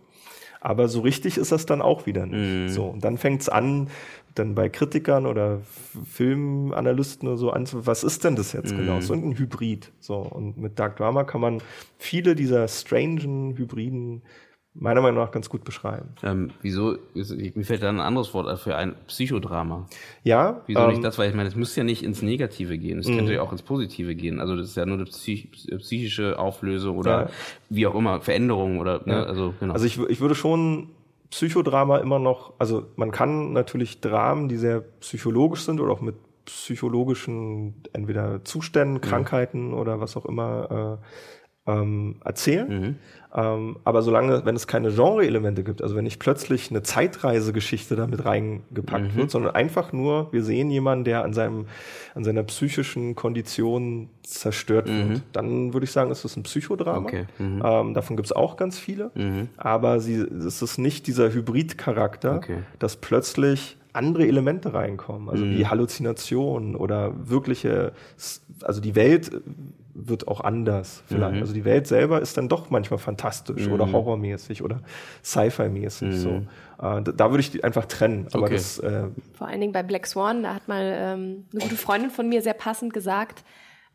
Aber so richtig ist das dann auch wieder nicht. Mm. So, und dann fängt es an, dann bei Kritikern oder Filmanalysten oder so an, was ist denn das jetzt mm. genau? So ein Hybrid. So, und mit Dark Drama kann man viele dieser strangen Hybriden meiner Meinung nach ganz gut beschreiben. Ähm, wieso, mir fällt da ein anderes Wort für ein Psychodrama. Ja. Wieso ähm, nicht das? Weil ich meine, es muss ja nicht ins Negative gehen. Es könnte mhm. ja auch ins Positive gehen. Also das ist ja nur eine psych psychische Auflösung oder ja. wie auch immer, Veränderung oder, ne? ja. also genau. Also ich, ich würde schon Psychodrama immer noch, also man kann natürlich Dramen, die sehr psychologisch sind oder auch mit psychologischen entweder Zuständen, Krankheiten ja. oder was auch immer äh, ähm, erzählen. Mhm. Ähm, aber solange, wenn es keine Genre-Elemente gibt, also wenn nicht plötzlich eine Zeitreisegeschichte damit reingepackt mhm. wird, sondern einfach nur, wir sehen jemanden, der an seinem, an seiner psychischen Kondition zerstört mhm. wird, dann würde ich sagen, ist das ein Psychodrama. Okay. Mhm. Ähm, davon gibt es auch ganz viele. Mhm. Aber sie, es ist nicht dieser Hybrid-Charakter, okay. dass plötzlich andere Elemente reinkommen, also wie mhm. Halluzinationen oder wirkliche, also die Welt wird auch anders vielleicht. Mhm. Also die Welt selber ist dann doch manchmal fantastisch mhm. oder horrormäßig oder Sci-Fi-mäßig. Mhm. So. Äh, da, da, würde ich die einfach trennen. Aber okay. das, äh, Vor allen Dingen bei Black Swan, da hat mal ähm, eine gute Freundin von mir sehr passend gesagt,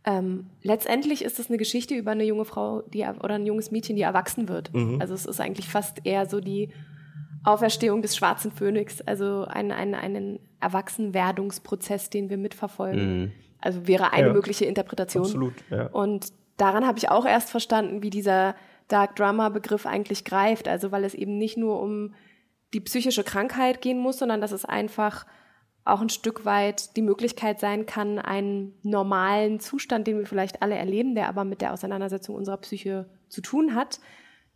ähm, letztendlich ist es eine Geschichte über eine junge Frau die, oder ein junges Mädchen, die erwachsen wird. Mhm. Also es ist eigentlich fast eher so die Auferstehung des schwarzen Phönix, also ein, ein, einen Erwachsenwerdungsprozess, den wir mitverfolgen. Also wäre eine ja, mögliche Interpretation. Absolut, ja. Und daran habe ich auch erst verstanden, wie dieser Dark Drama Begriff eigentlich greift. Also weil es eben nicht nur um die psychische Krankheit gehen muss, sondern dass es einfach auch ein Stück weit die Möglichkeit sein kann, einen normalen Zustand, den wir vielleicht alle erleben, der aber mit der Auseinandersetzung unserer Psyche zu tun hat,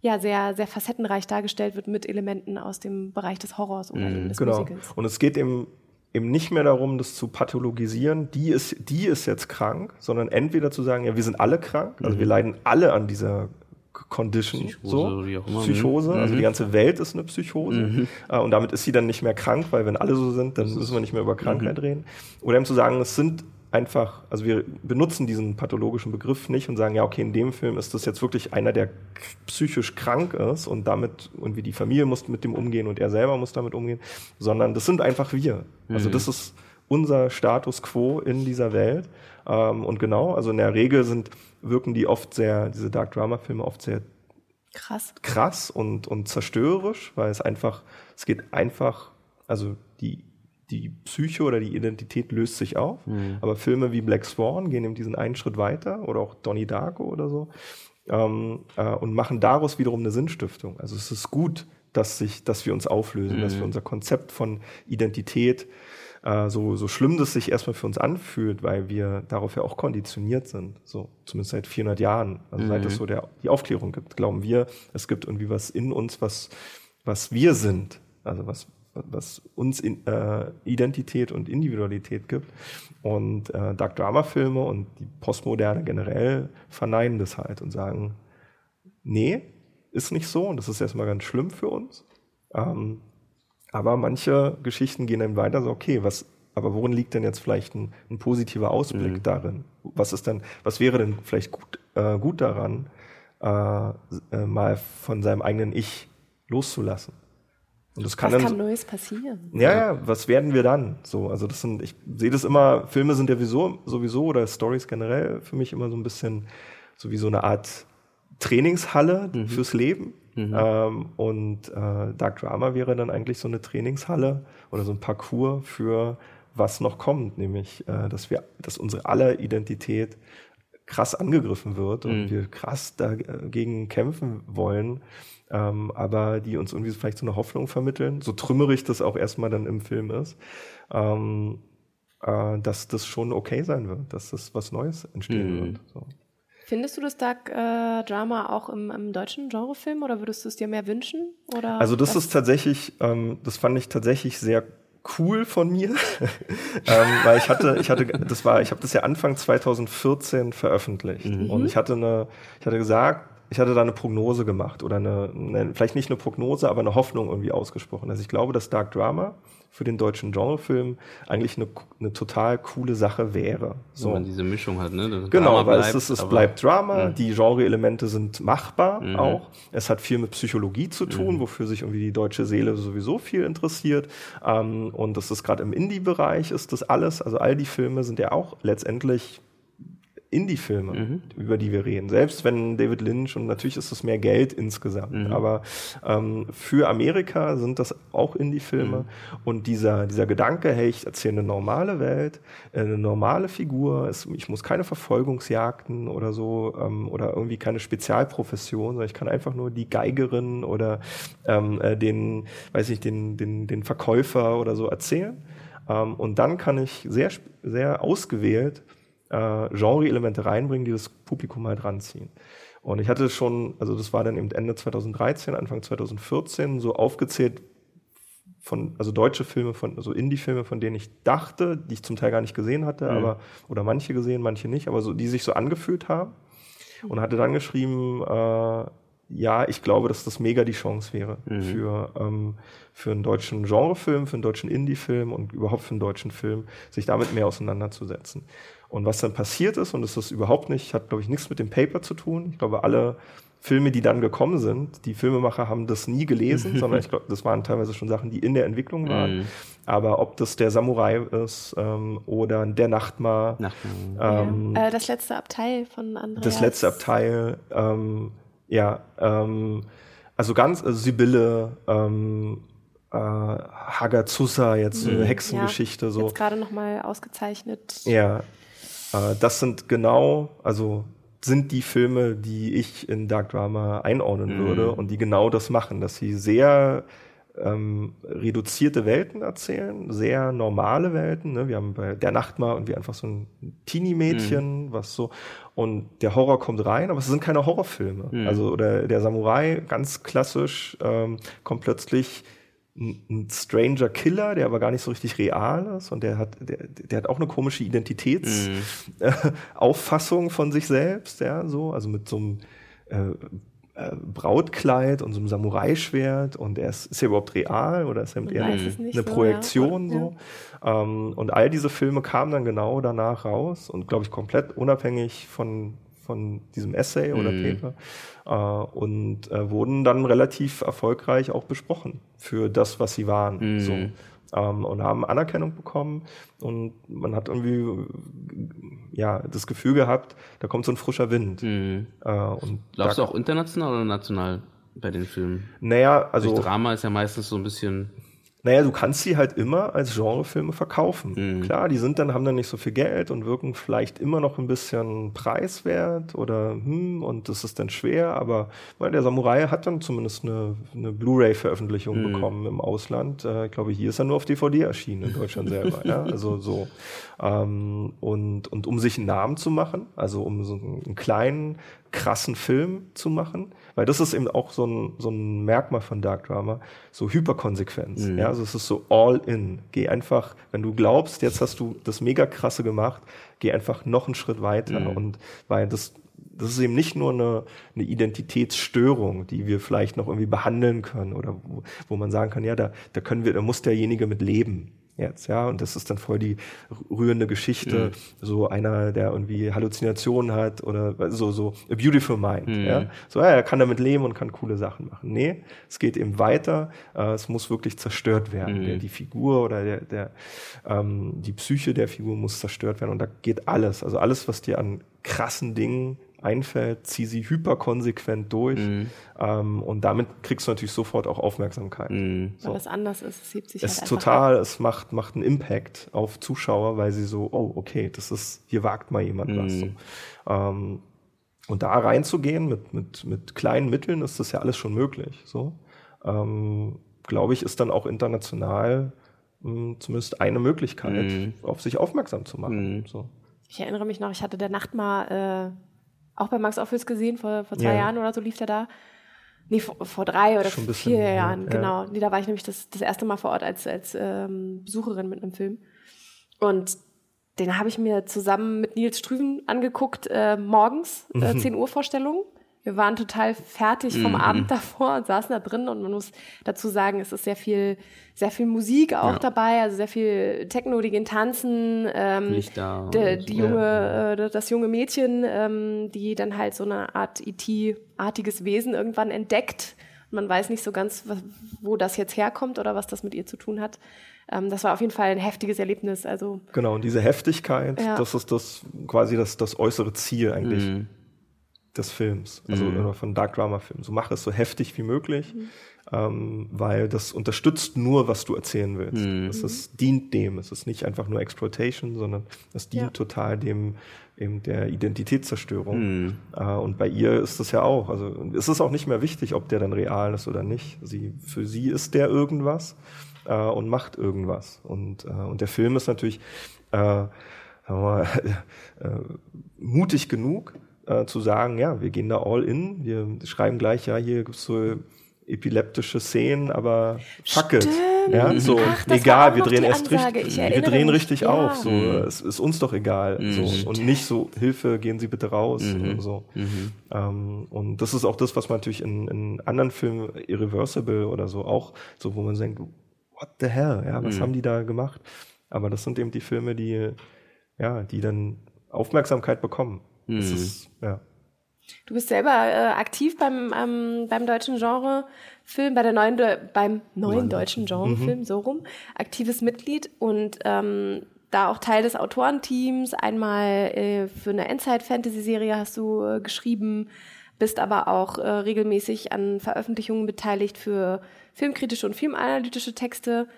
ja sehr, sehr facettenreich dargestellt wird mit Elementen aus dem Bereich des Horrors oder mhm, des genau. Musicals. Und es geht eben eben nicht mehr darum, das zu pathologisieren, die ist, die ist jetzt krank, sondern entweder zu sagen, ja, wir sind alle krank, also mhm. wir leiden alle an dieser Condition, Psychose, so, Psychose, mhm. also die ganze Welt ist eine Psychose mhm. Äh, und damit ist sie dann nicht mehr krank, weil wenn alle so sind, dann müssen wir nicht mehr über Krankheit mhm. reden. Oder eben zu sagen, es sind einfach, also wir benutzen diesen pathologischen Begriff nicht und sagen, ja, okay, in dem Film ist das jetzt wirklich einer, der psychisch krank ist und damit irgendwie die Familie muss mit dem umgehen und er selber muss damit umgehen, sondern das sind einfach wir. Also mhm. das ist unser Status quo in dieser Welt. Ähm, und genau, also in der Regel sind, wirken die oft sehr, diese Dark Drama Filme oft sehr krass, krass und, und zerstörerisch, weil es einfach, es geht einfach, also die die Psyche oder die Identität löst sich auf. Mhm. Aber Filme wie Black Swan gehen eben diesen einen Schritt weiter oder auch Donnie Darko oder so ähm, äh, und machen daraus wiederum eine Sinnstiftung. Also es ist gut, dass, sich, dass wir uns auflösen, mhm. dass wir unser Konzept von Identität, äh, so, so schlimm das sich erstmal für uns anfühlt, weil wir darauf ja auch konditioniert sind, so zumindest seit 400 Jahren, also mhm. seit es so der, die Aufklärung gibt, glauben wir, es gibt irgendwie was in uns, was, was wir sind, also was, was uns in, äh, Identität und Individualität gibt. Und äh, Dark Drama Filme und die Postmoderne generell verneinen das halt und sagen, nee, ist nicht so und das ist erstmal ganz schlimm für uns. Ähm, aber manche Geschichten gehen dann weiter, so okay, was, aber worin liegt denn jetzt vielleicht ein, ein positiver Ausblick mhm. darin? Was ist denn, was wäre denn vielleicht gut, äh, gut daran, äh, äh mal von seinem eigenen Ich loszulassen? Und das kann was dann, kann Neues passieren? Ja, ja, was werden wir dann? So, also das sind, ich sehe das immer, Filme sind ja sowieso, sowieso oder Stories generell für mich immer so ein bisschen so wie so eine Art Trainingshalle mhm. fürs Leben. Mhm. Ähm, und äh, Dark Drama wäre dann eigentlich so eine Trainingshalle oder so ein Parcours für was noch kommt, nämlich äh, dass wir, dass unsere aller Identität krass angegriffen wird und mhm. wir krass dagegen kämpfen wollen ähm, aber die uns irgendwie vielleicht so eine Hoffnung vermitteln, so trümmerig das auch erstmal dann im Film ist, ähm, äh, dass das schon okay sein wird, dass das was Neues entstehen mhm. wird. So. Findest du das Dark äh, Drama auch im, im, deutschen Genrefilm oder würdest du es dir mehr wünschen? Oder also das was? ist tatsächlich, ähm, das fand ich tatsächlich sehr cool von mir, *laughs* ähm, weil ich hatte, ich hatte, das war, ich habe das ja Anfang 2014 veröffentlicht mhm. und ich hatte eine, ich hatte gesagt, ich hatte da eine Prognose gemacht oder eine, eine, vielleicht nicht eine Prognose, aber eine Hoffnung irgendwie ausgesprochen. Also ich glaube, dass Dark Drama für den deutschen Genrefilm eigentlich eine, eine total coole Sache wäre. So. Wenn man diese Mischung hat, ne? Das genau, Drama weil bleibt, es, ist, es bleibt Drama, mh. die Genre-Elemente sind machbar mhm. auch. Es hat viel mit Psychologie zu tun, mhm. wofür sich irgendwie die deutsche Seele sowieso viel interessiert. Ähm, und das ist gerade im Indie-Bereich ist das alles. Also all die Filme sind ja auch letztendlich Indie-Filme, mhm. über die wir reden. Selbst wenn David Lynch und natürlich ist es mehr Geld insgesamt, mhm. aber ähm, für Amerika sind das auch Indie-Filme mhm. und dieser, dieser Gedanke, hey, ich erzähle eine normale Welt, eine normale Figur, es, ich muss keine Verfolgungsjagden oder so ähm, oder irgendwie keine Spezialprofession, sondern ich kann einfach nur die Geigerin oder ähm, äh, den, weiß ich, den, den, den Verkäufer oder so erzählen. Ähm, und dann kann ich sehr, sehr ausgewählt äh, Genre-Elemente reinbringen, die das Publikum halt ranziehen. Und ich hatte schon, also das war dann eben Ende 2013, Anfang 2014, so aufgezählt von, also deutsche Filme, von, also Indie-Filme, von denen ich dachte, die ich zum Teil gar nicht gesehen hatte, mhm. aber, oder manche gesehen, manche nicht, aber so, die sich so angefühlt haben. Und hatte dann geschrieben, äh, ja, ich glaube, dass das mega die Chance wäre mhm. für, ähm, für einen deutschen Genrefilm, für einen deutschen Indie-Film und überhaupt für einen deutschen Film, sich damit mehr auseinanderzusetzen. Und was dann passiert ist, und das ist überhaupt nicht, hat, glaube ich, nichts mit dem Paper zu tun. Ich glaube, alle Filme, die dann gekommen sind, die Filmemacher haben das nie gelesen, sondern ich glaube, das waren teilweise schon Sachen, die in der Entwicklung waren. Mhm. Aber ob das der Samurai ist ähm, oder der Nachtmar. Nachtmar. Ähm, ja. äh, das letzte Abteil von Andreas. Das letzte Abteil, ähm, ja. Ähm, also ganz, also Sibylle, ähm, äh, Hagazusa, jetzt mhm. eine Hexengeschichte. Ja, so. Jetzt gerade nochmal ausgezeichnet. Ja, äh, das sind genau, also sind die Filme, die ich in Dark Drama einordnen mhm. würde und die genau das machen, dass sie sehr ähm, reduzierte Welten erzählen, sehr normale Welten. Ne? Wir haben bei Der Nachtmar und wie einfach so ein Teenie-Mädchen, mhm. was so und der Horror kommt rein, aber es sind keine Horrorfilme. Mhm. Also oder der Samurai ganz klassisch ähm, kommt plötzlich ein Stranger Killer, der aber gar nicht so richtig real ist und der hat, der, der hat auch eine komische Identitätsauffassung *laughs* mm. von sich selbst, ja, so, also mit so einem äh, äh, Brautkleid und so einem Samurai-Schwert und er ist, ist er überhaupt real oder ist er eher eine, eine Projektion ja. so? Ja. Ähm, und all diese Filme kamen dann genau danach raus und glaube ich komplett unabhängig von von diesem Essay oder mm. Paper äh, und äh, wurden dann relativ erfolgreich auch besprochen für das, was sie waren. Mm. So. Ähm, und haben Anerkennung bekommen und man hat irgendwie ja das Gefühl gehabt, da kommt so ein frischer Wind. Mm. Äh, und Glaubst du auch international oder national bei den Filmen? Naja, also Durch Drama ist ja meistens so ein bisschen naja, du kannst sie halt immer als Genrefilme verkaufen. Mhm. Klar, die sind dann, haben dann nicht so viel Geld und wirken vielleicht immer noch ein bisschen preiswert oder hm, und das ist dann schwer, aber weil der Samurai hat dann zumindest eine, eine Blu-ray-Veröffentlichung mhm. bekommen im Ausland. Äh, ich glaube, hier ist er nur auf DVD erschienen in Deutschland selber. ja, also so. Ähm, und, und um sich einen Namen zu machen, also um so einen kleinen, krassen Film zu machen, weil das ist eben auch so ein, so ein Merkmal von Dark Drama, so Hyperkonsequenz. Mhm. Ja, also es ist so all in. Geh einfach, wenn du glaubst, jetzt hast du das mega krasse gemacht, geh einfach noch einen Schritt weiter. Mhm. Und weil das, das ist eben nicht nur eine, eine Identitätsstörung, die wir vielleicht noch irgendwie behandeln können oder wo, wo man sagen kann, ja, da, da können wir, da muss derjenige mit leben jetzt, ja, und das ist dann voll die rührende Geschichte, mhm. so einer, der irgendwie Halluzinationen hat oder so, so a beautiful mind, mhm. ja, so, ja, er kann damit leben und kann coole Sachen machen. Nee, es geht eben weiter, äh, es muss wirklich zerstört werden, mhm. der, die Figur oder der, der ähm, die Psyche der Figur muss zerstört werden und da geht alles, also alles, was dir an krassen Dingen einfällt, zieh sie hyperkonsequent durch mhm. ähm, und damit kriegst du natürlich sofort auch Aufmerksamkeit. Mhm. So. Weil das anders ist, es hebt sich Es halt total, es macht, macht einen Impact auf Zuschauer, weil sie so, oh, okay, das ist, hier wagt mal jemand mhm. was. So. Ähm, und da reinzugehen mit, mit, mit kleinen Mitteln ist das ja alles schon möglich. So. Ähm, Glaube ich, ist dann auch international mh, hm, zumindest eine Möglichkeit, mhm. auf sich aufmerksam zu machen. Mhm. So. Ich erinnere mich noch, ich hatte der Nacht mal äh, auch bei Max Office gesehen, vor, vor zwei ja. Jahren oder so lief der da. Nee, vor, vor drei oder Schon vier Jahren, ja. genau. Nee, da war ich nämlich das, das erste Mal vor Ort als, als ähm, Besucherin mit einem Film. Und den habe ich mir zusammen mit Nils Strüven angeguckt, äh, morgens, äh, mhm. 10 Uhr Vorstellung. Wir waren total fertig vom mhm. Abend davor und saßen da drin und man muss dazu sagen, es ist sehr viel, sehr viel Musik auch ja. dabei, also sehr viel Techno, die gehen tanzen, ähm, Lichter de, die junge, ja. äh, das junge Mädchen, ähm, die dann halt so eine Art IT-artiges Wesen irgendwann entdeckt. Man weiß nicht so ganz, was, wo das jetzt herkommt oder was das mit ihr zu tun hat. Ähm, das war auf jeden Fall ein heftiges Erlebnis. Also genau, und diese Heftigkeit, ja. das ist das quasi das, das äußere Ziel eigentlich. Mhm des Films, also mhm. von Dark Drama Film. So mach es so heftig wie möglich, mhm. ähm, weil das unterstützt nur, was du erzählen willst. Mhm. Es ist, dient dem. Es ist nicht einfach nur Exploitation, sondern es dient ja. total dem eben der Identitätszerstörung. Mhm. Äh, und bei ihr ist das ja auch. Also es ist auch nicht mehr wichtig, ob der dann real ist oder nicht. Sie, für sie ist der irgendwas äh, und macht irgendwas. Und, äh, und der Film ist natürlich äh, mal, *laughs* äh, mutig genug, äh, zu sagen, ja, wir gehen da all in, wir schreiben gleich, ja, hier gibt's so epileptische Szenen, aber fuck it. Ja, so, Ach, egal, wir drehen erst richtig, wir drehen richtig ja. auf, so, mhm. es ist uns doch egal, mhm. so, und nicht so, Hilfe, gehen Sie bitte raus, mhm. und so. Mhm. Ähm, und das ist auch das, was man natürlich in, in anderen Filmen, Irreversible oder so, auch, so, wo man denkt, what the hell, ja, was mhm. haben die da gemacht? Aber das sind eben die Filme, die, ja, die dann Aufmerksamkeit bekommen. Das mhm. ist, ja. Du bist selber äh, aktiv beim, ähm, beim deutschen Genrefilm, bei der neuen, beim neuen deutschen Genrefilm, mhm. so rum, aktives Mitglied und ähm, da auch Teil des Autorenteams. Einmal äh, für eine Endzeit-Fantasy-Serie hast du äh, geschrieben, bist aber auch äh, regelmäßig an Veröffentlichungen beteiligt für filmkritische und filmanalytische Texte.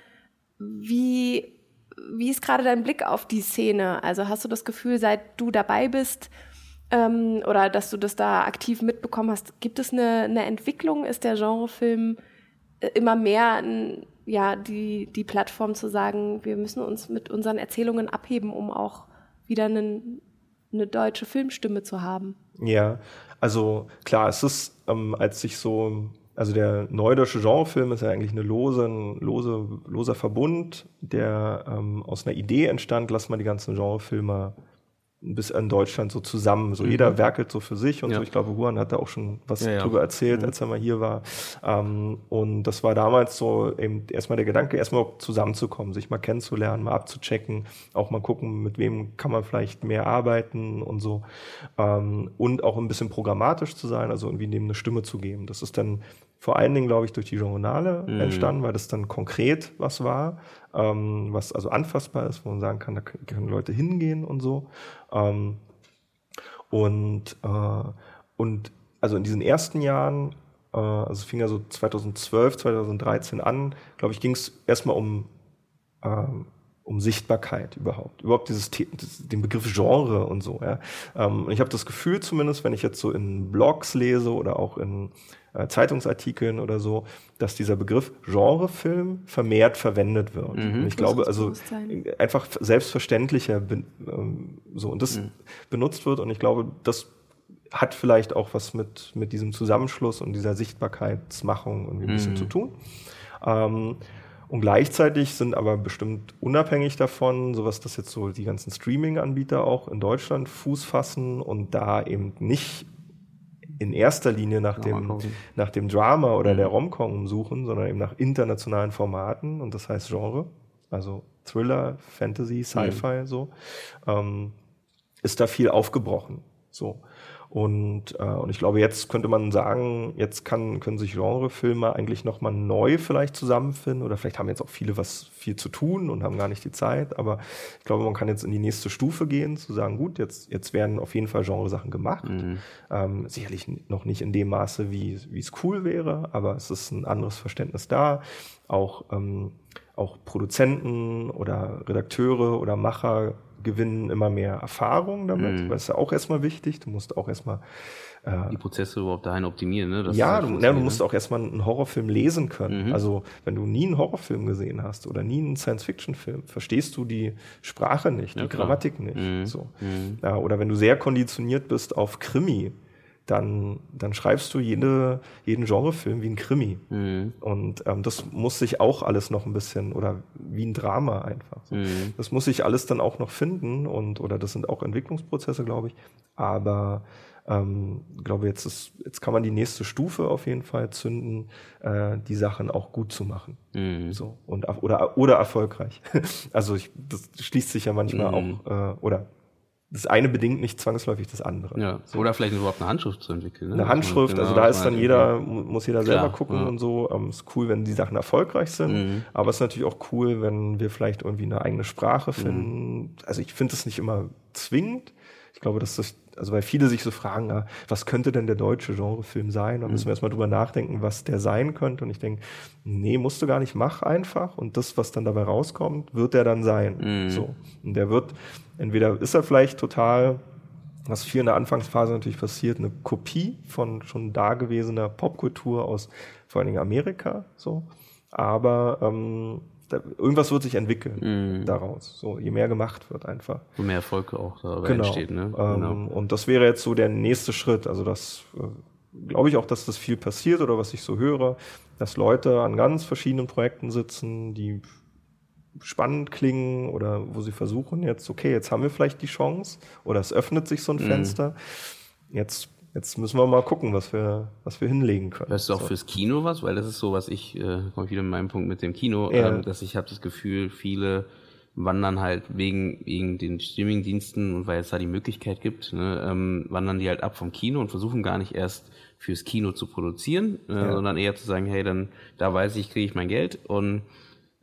Wie, wie ist gerade dein Blick auf die Szene? Also hast du das Gefühl, seit du dabei bist, ähm, oder dass du das da aktiv mitbekommen hast. Gibt es eine, eine Entwicklung? Ist der Genrefilm äh, immer mehr ja, die, die Plattform zu sagen, wir müssen uns mit unseren Erzählungen abheben, um auch wieder einen, eine deutsche Filmstimme zu haben? Ja, also klar, es ist, ähm, als sich so also der neudeutsche Genrefilm ist ja eigentlich eine lose, ein lose, loser Verbund, der ähm, aus einer Idee entstand, lass mal die ganzen Genrefilme bis in Deutschland so zusammen. So mhm. jeder werkelt so für sich und ja. so. Ich glaube, Juan hat da auch schon was ja, drüber erzählt, mhm. als er mal hier war. Ähm, und das war damals so eben erstmal der Gedanke, erstmal zusammenzukommen, sich mal kennenzulernen, mal abzuchecken, auch mal gucken, mit wem kann man vielleicht mehr arbeiten und so. Ähm, und auch ein bisschen programmatisch zu sein, also irgendwie dem eine Stimme zu geben. Das ist dann vor allen Dingen, glaube ich, durch die Journale mhm. entstanden, weil das dann konkret was war, ähm, was also anfassbar ist, wo man sagen kann, da können Leute hingehen und so. Ähm, und, äh, und also in diesen ersten Jahren, äh, also es fing ja so 2012, 2013 an, glaube ich, ging es erstmal um, ähm, um Sichtbarkeit überhaupt. Überhaupt dieses den Begriff Genre und so. Ja. Ähm, und ich habe das Gefühl zumindest, wenn ich jetzt so in Blogs lese oder auch in äh, Zeitungsartikeln oder so, dass dieser Begriff Genrefilm vermehrt verwendet wird. Mhm. Und ich glaube, also einfach selbstverständlicher ähm, so und das mhm. benutzt wird. Und ich glaube, das hat vielleicht auch was mit, mit diesem Zusammenschluss und dieser Sichtbarkeitsmachung irgendwie ein bisschen mhm. zu tun. Ähm, und gleichzeitig sind aber bestimmt unabhängig davon, sowas, dass jetzt so die ganzen Streaming-Anbieter auch in Deutschland Fuß fassen und da eben nicht in erster Linie nach dem, nach dem Drama oder mhm. der Romcom suchen, sondern eben nach internationalen Formaten und das heißt Genre, also Thriller, Fantasy, Sci-Fi, mhm. so, ähm, ist da viel aufgebrochen. So. Und, äh, und ich glaube, jetzt könnte man sagen, jetzt kann, können sich Genrefilme eigentlich nochmal neu vielleicht zusammenfinden oder vielleicht haben jetzt auch viele was viel zu tun und haben gar nicht die Zeit. Aber ich glaube, man kann jetzt in die nächste Stufe gehen, zu sagen, gut, jetzt, jetzt werden auf jeden Fall Genresachen gemacht. Mhm. Ähm, sicherlich noch nicht in dem Maße, wie, wie es cool wäre, aber es ist ein anderes Verständnis da. Auch, ähm, auch Produzenten oder Redakteure oder Macher gewinnen immer mehr Erfahrung damit, mhm. weil es ja auch erstmal wichtig. Du musst auch erstmal äh, die Prozesse überhaupt dahin optimieren. Ne? Das ja, du, ja, du musst auch erstmal einen Horrorfilm lesen können. Mhm. Also wenn du nie einen Horrorfilm gesehen hast oder nie einen Science-Fiction-Film, verstehst du die Sprache nicht, ja, die klar. Grammatik nicht. Mhm. So. Mhm. Ja, oder wenn du sehr konditioniert bist auf Krimi, dann, dann schreibst du jede, jeden Genrefilm wie ein Krimi. Mhm. Und ähm, das muss sich auch alles noch ein bisschen, oder wie ein Drama einfach. So. Mhm. Das muss sich alles dann auch noch finden und oder das sind auch Entwicklungsprozesse, glaube ich. Aber ähm, glaube jetzt ist, jetzt kann man die nächste Stufe auf jeden Fall zünden, äh, die Sachen auch gut zu machen. Mhm. So und oder oder erfolgreich. *laughs* also ich, das schließt sich ja manchmal mhm. auch äh, oder das eine bedingt nicht zwangsläufig das andere. Ja. Oder vielleicht überhaupt eine Handschrift zu entwickeln. Ne? Eine Handschrift, genau, also da ist dann jeder, muss jeder Klar, selber gucken ja. und so. Ähm, ist cool, wenn die Sachen erfolgreich sind, mhm. aber es ist natürlich auch cool, wenn wir vielleicht irgendwie eine eigene Sprache finden. Mhm. Also ich finde es nicht immer zwingend. Ich glaube, dass das, also weil viele sich so fragen, ja, was könnte denn der deutsche Genrefilm sein? Da müssen wir mhm. erstmal drüber nachdenken, was der sein könnte. Und ich denke, nee, musst du gar nicht, mach einfach. Und das, was dann dabei rauskommt, wird der dann sein. Mhm. So. Und der wird, Entweder ist er vielleicht total, was viel in der Anfangsphase natürlich passiert, eine Kopie von schon dagewesener Popkultur aus vor allen Dingen Amerika, so. Aber ähm, da, irgendwas wird sich entwickeln mm. daraus. So, je mehr gemacht wird einfach. Wo mehr Erfolg auch dabei genau. entsteht, ne? Ähm, genau. Und das wäre jetzt so der nächste Schritt. Also das äh, glaube ich auch, dass das viel passiert oder was ich so höre, dass Leute an ganz verschiedenen Projekten sitzen, die spannend klingen oder wo sie versuchen jetzt, okay, jetzt haben wir vielleicht die Chance oder es öffnet sich so ein mm. Fenster. Jetzt jetzt müssen wir mal gucken, was wir, was wir hinlegen können. Weißt du auch so. fürs Kino was? Weil das ist so, was ich, äh, komme ich wieder mit meinem Punkt mit dem Kino, ja. ähm, dass ich habe das Gefühl, viele wandern halt wegen, wegen den Streamingdiensten und weil es da die Möglichkeit gibt, ne, ähm, wandern die halt ab vom Kino und versuchen gar nicht erst fürs Kino zu produzieren, äh, ja. sondern eher zu sagen, hey, dann da weiß ich, kriege ich mein Geld und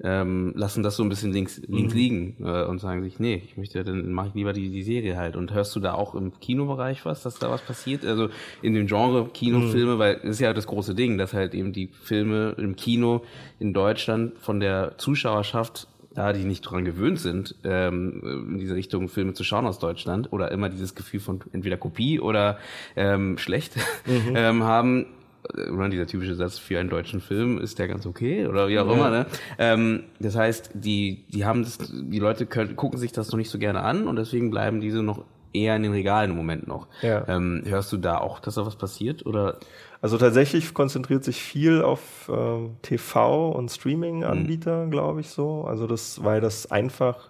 ähm, lassen das so ein bisschen links, links mhm. liegen äh, und sagen sich, nee, ich möchte, dann mache ich lieber die, die Serie halt. Und hörst du da auch im Kinobereich was, dass da was passiert? Also in dem Genre Kinofilme, mhm. weil das ist ja das große Ding, dass halt eben die Filme im Kino in Deutschland von der Zuschauerschaft da die nicht dran gewöhnt sind, ähm, in diese Richtung Filme zu schauen aus Deutschland oder immer dieses Gefühl von entweder Kopie oder ähm, schlecht mhm. *laughs* ähm, haben, oder dieser typische Satz für einen deutschen Film ist der ganz okay oder wie auch immer. Ne? Ähm, das heißt, die die haben das, die Leute können, gucken sich das noch nicht so gerne an und deswegen bleiben diese noch eher in den Regalen im Moment noch. Ja. Ähm, hörst du da auch, dass da was passiert oder? Also tatsächlich konzentriert sich viel auf äh, TV und Streaming-Anbieter, mhm. glaube ich so. Also das, weil das einfach,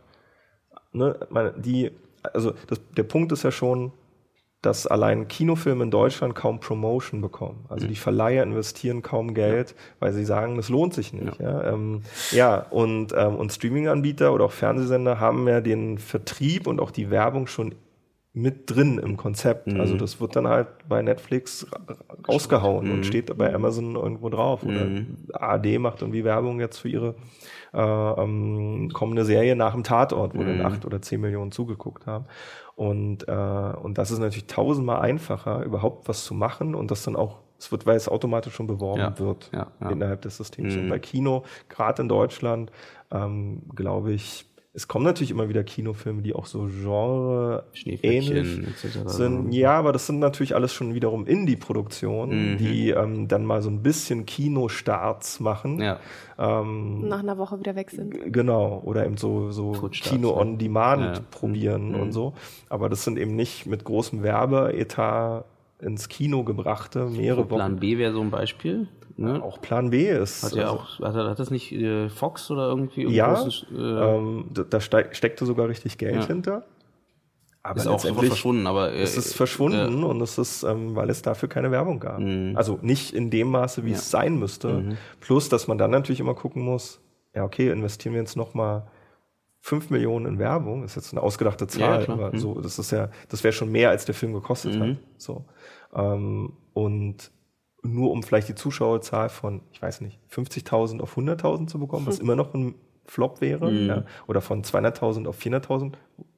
ne, die, also das, der Punkt ist ja schon, dass allein Kinofilme in Deutschland kaum Promotion bekommen. Also mhm. die Verleiher investieren kaum Geld, weil sie sagen, es lohnt sich nicht. Ja, ja, ähm, ja und, ähm, und Streaming-Anbieter oder auch Fernsehsender haben ja den Vertrieb und auch die Werbung schon mit drin im Konzept. Mhm. Also das wird dann halt bei Netflix rausgehauen mhm. und steht bei Amazon irgendwo drauf. Oder mhm. ARD macht irgendwie Werbung jetzt für ihre äh, ähm, kommende Serie nach dem Tatort, wo dann mhm. acht oder zehn Millionen zugeguckt haben. Und, äh, und das ist natürlich tausendmal einfacher, überhaupt was zu machen und das dann auch, es wird, weil es automatisch schon beworben ja, wird ja, ja. innerhalb des Systems. Mhm. Und bei Kino, gerade in Deutschland, ähm, glaube ich, es kommen natürlich immer wieder Kinofilme, die auch so Genre ähnlich sind. Ja, aber das sind natürlich alles schon wiederum Indie-Produktionen, mhm. die ähm, dann mal so ein bisschen Kinostarts machen. Ja. Ähm, Nach einer Woche wieder weg sind. Genau. Oder eben so, so Kino on Demand ja. probieren mhm. und so. Aber das sind eben nicht mit großem Werbeetat ins Kino gebrachte, mehrere Plan Wochen. Plan B wäre so ein Beispiel. Ne? Auch Plan B ist. Hat, also, auch, hat, hat das nicht äh, Fox oder irgendwie? Ja, großen, äh, ähm, da steig, steckte sogar richtig Geld ja. hinter. Aber ist auch sofort verschwunden. Aber, äh, es ist verschwunden äh, und es ist, ähm, weil es dafür keine Werbung gab. Mhm. Also nicht in dem Maße, wie ja. es sein müsste. Mhm. Plus, dass man dann natürlich immer gucken muss, ja okay, investieren wir jetzt nochmal 5 Millionen in Werbung, ist jetzt eine ausgedachte Zahl, ja, aber mhm. so, das ist ja, das wäre schon mehr, als der Film gekostet mhm. hat. So. Ähm, und nur um vielleicht die Zuschauerzahl von, ich weiß nicht, 50.000 auf 100.000 zu bekommen, was hm. immer noch ein Flop wäre, mhm. ja, oder von 200.000 auf 400.000,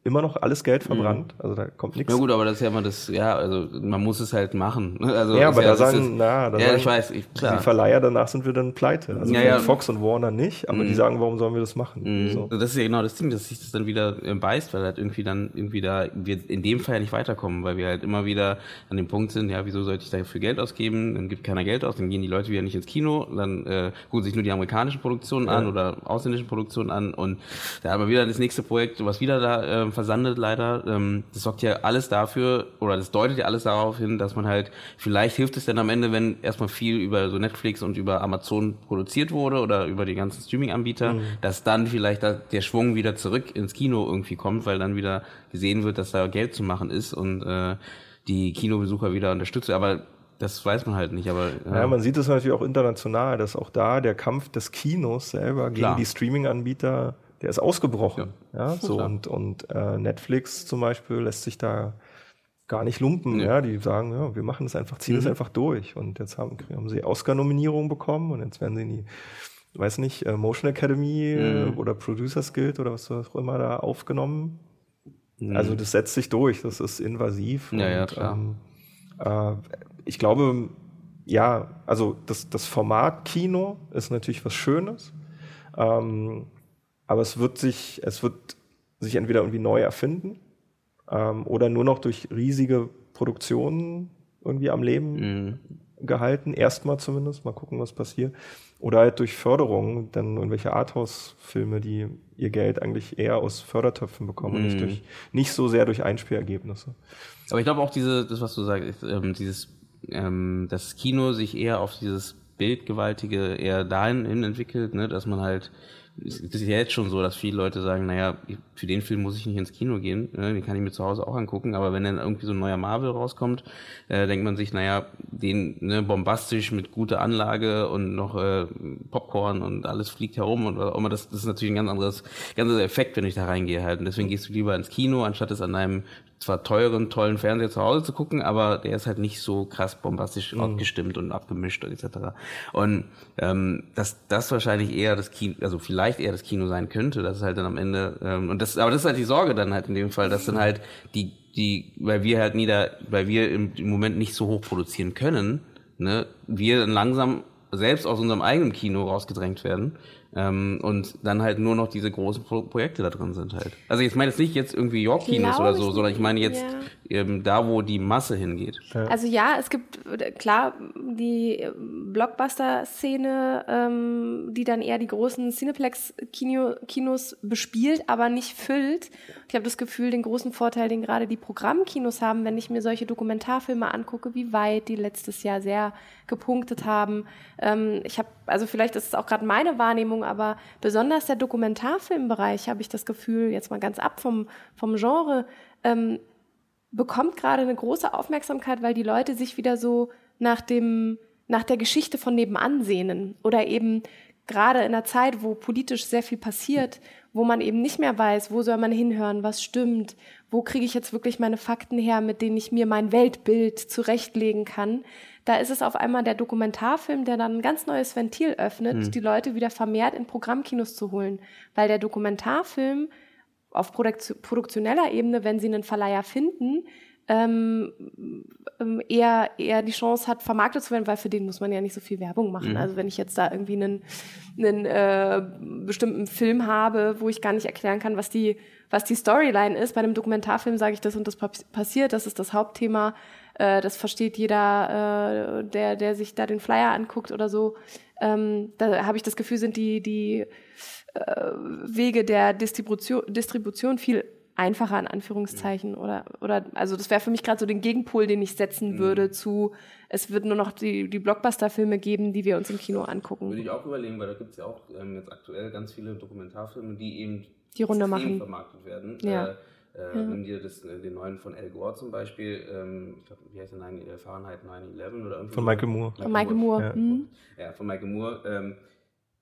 immer noch alles Geld mhm. verbrannt. Also da kommt nichts. Ja gut, aber das ist ja immer das, ja, also man muss es halt machen. *laughs* Also ja, aber ja, da sagen, ist, na, da ja, sagen, ich weiß, ich, klar. die Verleiher danach sind wir dann pleite. Also ja, ja. Fox und Warner nicht, aber mhm. die sagen, warum sollen wir das machen? Mhm. So. Das ist ja genau das Ding, dass sich das dann wieder äh, beißt, weil halt irgendwie dann irgendwie da wir in dem Fall ja nicht weiterkommen, weil wir halt immer wieder an dem Punkt sind, ja, wieso sollte ich dafür Geld ausgeben? Dann gibt keiner Geld aus, dann gehen die Leute wieder nicht ins Kino, dann äh, gucken sich nur die amerikanischen Produktionen an oder ausländischen Produktionen an und da haben wir wieder das nächste Projekt, was wieder da äh, versandet leider ähm, das sorgt ja alles dafür, oder das deutet ja alles darauf hin, dass man halt, vielleicht hilft es dann am Ende, wenn erstmal viel über so Netflix und über Amazon produziert wurde oder über die ganzen Streaming-Anbieter, mhm. dass dann vielleicht der Schwung wieder zurück ins Kino irgendwie kommt, weil dann wieder gesehen wird, dass da Geld zu machen ist und äh, die Kinobesucher wieder unterstützt. Aber das weiß man halt nicht, aber. Ja, ja man sieht es natürlich auch international, dass auch da der Kampf des Kinos selber gegen Klar. die Streaming-Anbieter der ist ausgebrochen. Ja, ja so und, und äh, Netflix zum Beispiel lässt sich da gar nicht lumpen. Nee. Ja, die sagen, ja, wir machen das einfach, ziehen mhm. das einfach durch. Und jetzt haben, haben sie Oscar-Nominierung bekommen und jetzt werden sie in die, weiß nicht, äh, Motion Academy mhm. oder Producers Guild oder was auch immer da aufgenommen. Mhm. Also das setzt sich durch, das ist invasiv. Ja, und, ja, klar. Ähm, äh, ich glaube, ja, also das, das Format Kino ist natürlich was Schönes. Ähm, aber es wird sich, es wird sich entweder irgendwie neu erfinden ähm, oder nur noch durch riesige Produktionen irgendwie am Leben mhm. gehalten, erstmal zumindest, mal gucken, was passiert. Oder halt durch Förderung, dann irgendwelche Arthouse-Filme, die ihr Geld eigentlich eher aus Fördertöpfen bekommen mm. und nicht, mhm. durch, nicht so sehr durch Einspielergebnisse. Aber ich glaube auch diese, das was du sagst, ähm, dieses, ähm, das Kino sich eher auf dieses Bildgewaltige eher dahin entwickelt, ne, dass man halt es ist ja jetzt schon so, dass viele Leute sagen, naja, für den Film muss ich nicht ins Kino gehen, ne? den kann ich mir zu Hause auch angucken, aber wenn dann irgendwie so ein neuer Marvel rauskommt, äh, denkt man sich, naja, den ne, bombastisch mit guter Anlage und noch äh, Popcorn und alles fliegt herum und was auch immer, das, das ist natürlich ein ganz anderes, ganz anderer Effekt, wenn ich da reingehe halt. Und deswegen gehst du lieber ins Kino, anstatt es an einem zwar teuren, tollen Fernseher zu Hause zu gucken, aber der ist halt nicht so krass bombastisch mhm. abgestimmt und abgemischt und etc. Und ähm, dass das wahrscheinlich eher das Kino, also vielleicht eher das Kino sein könnte, dass es halt dann am Ende ähm, und das, aber das ist halt die Sorge dann halt in dem Fall, dass dann halt die die, weil wir halt nieder, weil wir im, im Moment nicht so hoch produzieren können, ne, wir dann langsam selbst aus unserem eigenen Kino rausgedrängt werden ähm, und dann halt nur noch diese großen Pro Projekte da drin sind halt. Also ich meine jetzt nicht jetzt irgendwie York-Kinos oder so, sondern ich meine jetzt ja. Ähm, da, wo die Masse hingeht. Also ja, es gibt klar die Blockbuster-Szene, ähm, die dann eher die großen Cineplex-Kinos bespielt, aber nicht füllt. Ich habe das Gefühl, den großen Vorteil, den gerade die Programmkinos haben, wenn ich mir solche Dokumentarfilme angucke, wie weit die letztes Jahr sehr gepunktet haben. Ähm, ich habe, also vielleicht ist es auch gerade meine Wahrnehmung, aber besonders der Dokumentarfilmbereich habe ich das Gefühl, jetzt mal ganz ab vom, vom Genre, ähm, bekommt gerade eine große Aufmerksamkeit, weil die Leute sich wieder so nach dem, nach der Geschichte von nebenan sehnen oder eben gerade in einer Zeit, wo politisch sehr viel passiert, wo man eben nicht mehr weiß, wo soll man hinhören, was stimmt, wo kriege ich jetzt wirklich meine Fakten her, mit denen ich mir mein Weltbild zurechtlegen kann, da ist es auf einmal der Dokumentarfilm, der dann ein ganz neues Ventil öffnet, mhm. die Leute wieder vermehrt in Programmkinos zu holen. Weil der Dokumentarfilm auf produktioneller Ebene, wenn sie einen Verleiher finden, ähm, ähm, eher, eher die Chance hat, vermarktet zu werden, weil für den muss man ja nicht so viel Werbung machen. Mhm. Also wenn ich jetzt da irgendwie einen, einen äh, bestimmten Film habe, wo ich gar nicht erklären kann, was die, was die Storyline ist, bei einem Dokumentarfilm sage ich, das und das passiert, das ist das Hauptthema, äh, das versteht jeder, äh, der, der sich da den Flyer anguckt oder so. Ähm, da habe ich das Gefühl, sind die, die Wege der Distribution, Distribution viel einfacher in Anführungszeichen ja. oder oder also das wäre für mich gerade so den Gegenpol, den ich setzen mhm. würde zu es wird nur noch die, die Blockbuster-Filme geben, die wir uns im Kino angucken. Würde ich auch überlegen, weil da gibt es ja auch ähm, jetzt aktuell ganz viele Dokumentarfilme, die eben die Runde machen vermarktet werden. Ja. Äh, äh, ja. Nimm dir das, äh, den neuen von Al Gore zum Beispiel, ähm, ich glaube, wie heißt der, 9, äh, Fahrenheit 9-11 oder irgendwie. Von Michael Moore. Michael von Michael Moore. Moore. Ja. Mhm. ja. von Michael Moore. Ähm,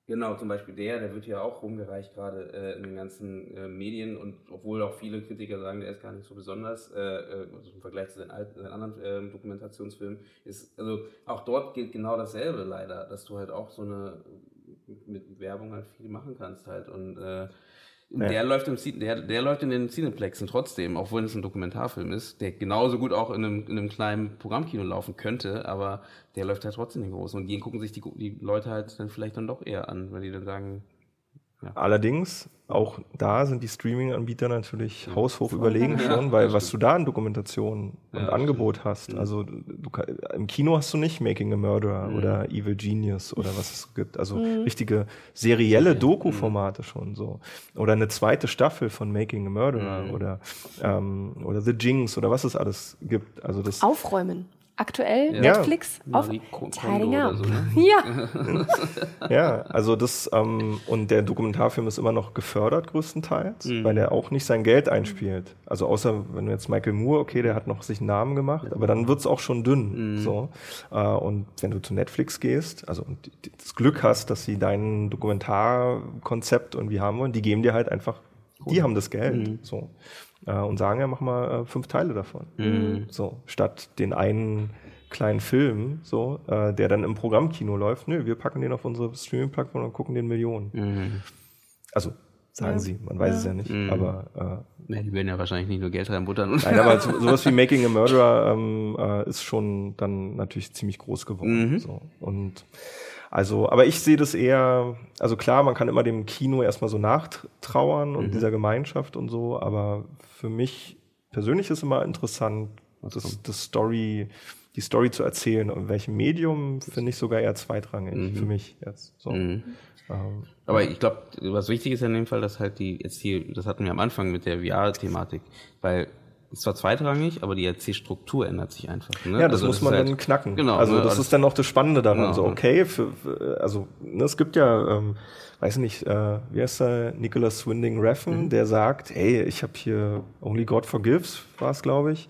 genau, zum Beispiel der, der wird ja auch rumgereicht gerade äh, in den ganzen äh, Medien und obwohl auch viele Kritiker sagen, der ist gar nicht so besonders, äh, also im Vergleich zu seinen, alten, seinen anderen ähm, Dokumentationsfilmen, ist, also auch dort gilt genau dasselbe leider, dass du halt auch so eine mit Werbung halt viel machen kannst halt und ja. Der, läuft im, der, der läuft in den Cineplexen trotzdem, obwohl es ein Dokumentarfilm ist, der genauso gut auch in einem, in einem kleinen Programmkino laufen könnte, aber der läuft halt trotzdem in den großen. Und die gucken sich die, die Leute halt dann vielleicht dann doch eher an, weil die dann sagen, ja. Allerdings, auch da sind die Streaming-Anbieter natürlich ja. haushoch überlegen schon, weil was du da an Dokumentation und ja, Angebot stimmt. hast, mhm. also du, im Kino hast du nicht Making a Murderer mhm. oder Evil Genius oder was es gibt, also mhm. richtige serielle Doku-Formate schon so oder eine zweite Staffel von Making a Murderer oder ähm, oder The Jinx oder was es alles gibt, also das Aufräumen. Aktuell ja. Netflix ja. auf Tidying Up. So, ne? *laughs* Ja. *laughs* ja, also das ähm, und der Dokumentarfilm ist immer noch gefördert größtenteils, mhm. weil er auch nicht sein Geld einspielt. Also außer wenn du jetzt Michael Moore, okay, der hat noch sich einen Namen gemacht, aber dann wird's auch schon dünn. Mhm. So äh, und wenn du zu Netflix gehst, also und das Glück hast, dass sie dein Dokumentarkonzept irgendwie haben wollen, die geben dir halt einfach, cool. die haben das Geld. Mhm. So äh, und sagen, ja, mach mal äh, fünf Teile davon. Mhm. So, statt den einen kleinen Film, so, äh, der dann im Programmkino läuft, nö, wir packen den auf unsere Streaming-Plattform und gucken den Millionen. Mhm. Also, sagen ja. sie, man weiß ja. es ja nicht, mhm. aber äh, ja, die werden ja wahrscheinlich nicht nur Geld reinbuttern. Nein, aber so, *laughs* sowas wie Making a Murderer ähm, äh, ist schon dann natürlich ziemlich groß geworden. Mhm. So. Und also, aber ich sehe das eher, also klar, man kann immer dem Kino erstmal so nachtrauern und mhm. dieser Gemeinschaft und so, aber für mich persönlich ist immer interessant, das, das Story, die Story zu erzählen und welchem Medium finde ich sogar eher zweitrangig Mhm. für mich jetzt. So. Mhm. Ähm, Aber ich glaube, was wichtig ist in dem Fall, dass halt die jetzt hier, das hatten wir am Anfang mit der VR-Thematik, weil es zwar zweitrangig, aber die Erzählstruktur ändert sich einfach. Ne? Ja, das Also muss ist man halt- dann knacken. Genau. Also ne? das ist dann auch das Spannende daran. Genau. So, okay, für, für, also ne, es gibt ja, ähm, weiß nicht, äh, wie heißt der, Nicholas Winding Refn, Mhm. der sagt, hey, ich habe hier Only God Forgives, war es, glaube ich.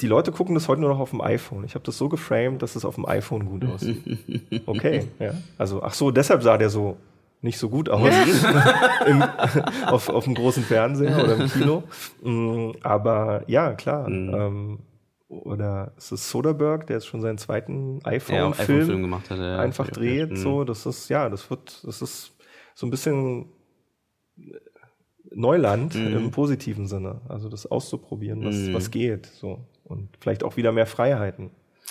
Die Leute gucken das heute nur noch auf dem iPhone. Ich habe das so geframed, dass es auf dem iPhone gut aussieht. *laughs* Okay, ja. Also, ach so, deshalb sah der so nicht so gut aus *laughs* Im, auf, auf dem großen Fernseher oder im Kino. Mm, Aber ja, klar. Mhm. Ähm, oder es ist Soderbergh, der jetzt schon seinen zweiten ja, iPhone-Film iPhone-Film gemacht hat. Ja, einfach ja, dreht. ja. So, das ist ja, das wird, das ist so ein bisschen Neuland Mhm. im positiven Sinne. Also das auszuprobieren, was, Mhm. was geht. So und vielleicht auch wieder mehr Freiheiten.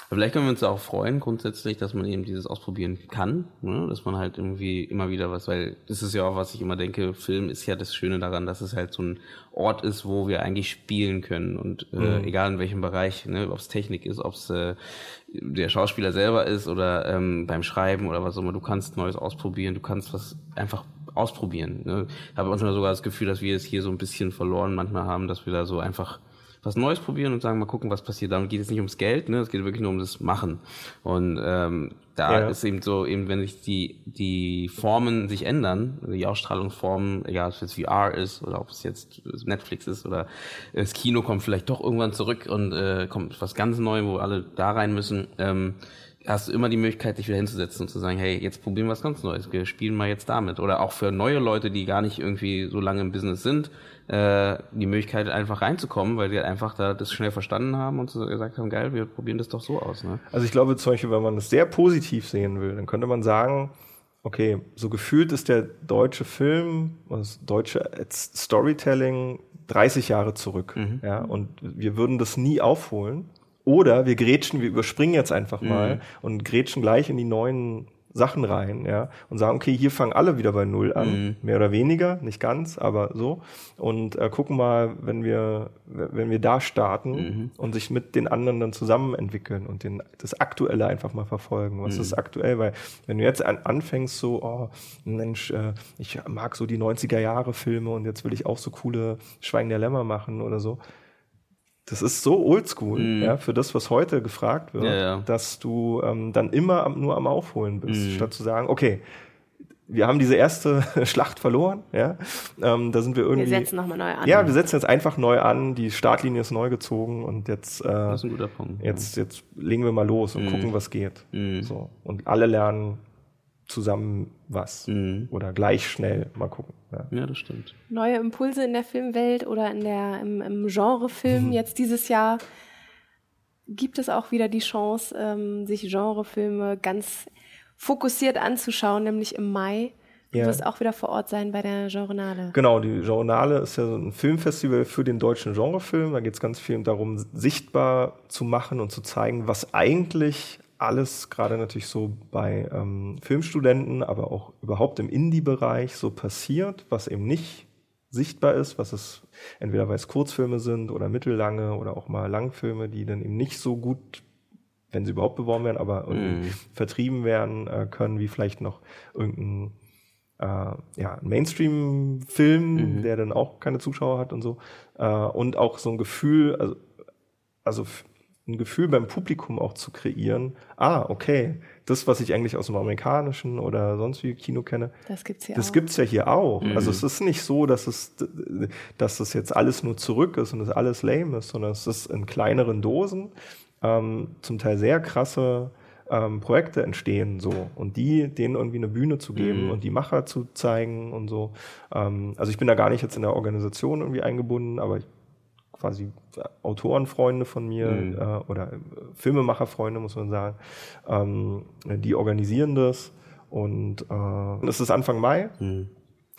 Vielleicht können wir uns auch freuen, grundsätzlich, dass man eben dieses ausprobieren kann, ne? dass man halt irgendwie immer wieder was, weil das ist ja auch, was ich immer denke, Film ist ja das Schöne daran, dass es halt so ein Ort ist, wo wir eigentlich spielen können und äh, egal in welchem Bereich, ne? ob es Technik ist, ob es äh, der Schauspieler selber ist oder ähm, beim Schreiben oder was auch immer, du kannst Neues ausprobieren, du kannst was einfach ausprobieren. Ne? Ich habe manchmal sogar das Gefühl, dass wir es hier so ein bisschen verloren manchmal haben, dass wir da so einfach was Neues probieren und sagen, mal gucken, was passiert. Darum geht es nicht ums Geld, ne? es geht wirklich nur um das Machen. Und ähm, da Ja. ist eben so, eben wenn sich die, die Formen sich ändern, die Ausstrahlungsformen, egal ob es jetzt VR ist oder ob es jetzt Netflix ist oder das Kino kommt vielleicht doch irgendwann zurück und äh, kommt was ganz Neues, wo alle da rein müssen, ähm, hast du immer die Möglichkeit, dich wieder hinzusetzen und zu sagen, hey, jetzt probieren wir was ganz Neues, wir spielen mal jetzt damit. Oder auch für neue Leute, die gar nicht irgendwie so lange im Business sind, äh, die Möglichkeit einfach reinzukommen, weil die halt einfach da das schnell verstanden haben und so gesagt haben, geil, wir probieren das doch so aus. Ne? Also ich glaube zum Beispiel, wenn man das sehr positiv sehen will, dann könnte man sagen, okay, so gefühlt ist der deutsche Film, das deutsche Storytelling 30 Jahre zurück. Ja, und wir würden das nie aufholen. Oder wir grätschen, wir überspringen jetzt einfach mal und grätschen gleich in die neuen Sachen rein, ja, und sagen, okay, hier fangen alle wieder bei Null an, mehr oder weniger, nicht ganz, aber so, und äh, gucken mal, wenn wir, wenn wir da starten und sich mit den anderen dann zusammen entwickeln und den, das Aktuelle einfach mal verfolgen. Was ist aktuell? Weil wenn du jetzt an, anfängst, so, oh, Mensch, äh, ich mag so die 90er Jahre Filme und jetzt will ich auch so coole Schweigen der Lämmer machen oder so, das ist so oldschool, ja, für das, was heute gefragt wird, Ja, ja. dass du ähm, dann immer am, nur am Aufholen bist, statt zu sagen, okay, wir haben diese erste *laughs* Schlacht verloren, ja, ähm, da sind wir irgendwie. Wir setzen nochmal neu an. ja, wir setzen jetzt einfach neu an, die Startlinie ist neu gezogen und jetzt, äh, Das ist ein guter Punkt. jetzt, jetzt legen wir mal los und gucken, was geht. So. Und alle lernen zusammen was. Oder gleich schnell mal gucken. Ja. Ja, das stimmt. Neue Impulse in der Filmwelt oder in der, im, im Genrefilm jetzt dieses Jahr gibt es auch wieder die Chance, ähm, sich Genrefilme ganz fokussiert anzuschauen, nämlich im Mai. Du Ja. wirst auch wieder vor Ort sein bei der Genrenale. Genau, die Journale ist ja so ein Filmfestival für den deutschen Genrefilm. Da geht es ganz viel darum, sichtbar zu machen und zu zeigen, was eigentlich alles gerade natürlich so bei ähm, Filmstudenten, aber auch überhaupt im Indie-Bereich so passiert, was eben nicht sichtbar ist, was es entweder weil es Kurzfilme sind oder mittellange oder auch mal Langfilme, die dann eben nicht so gut, wenn sie überhaupt beworben werden, aber irgendwie vertrieben werden äh, können, wie vielleicht noch irgendein äh, ja, Mainstream-Film, der dann auch keine Zuschauer hat und so. Äh, und auch so ein Gefühl, also, also ein Gefühl beim Publikum auch zu kreieren, ah, okay, das, was ich eigentlich aus dem amerikanischen oder sonst wie Kino kenne, Das gibt's hier das auch. gibt's ja hier auch. Also es ist nicht so, dass es, dass das jetzt alles nur zurück ist und es alles lame ist, sondern es ist in kleineren Dosen ähm, zum Teil sehr krasse ähm, Projekte entstehen so und die denen irgendwie eine Bühne zu geben und die Macher zu zeigen und so. Ähm, also ich bin da gar nicht jetzt in der Organisation irgendwie eingebunden, aber ich quasi Autorenfreunde von mir äh, oder äh, Filmemacherfreunde, muss man sagen, ähm, die organisieren das. Und äh, es ist Anfang Mai.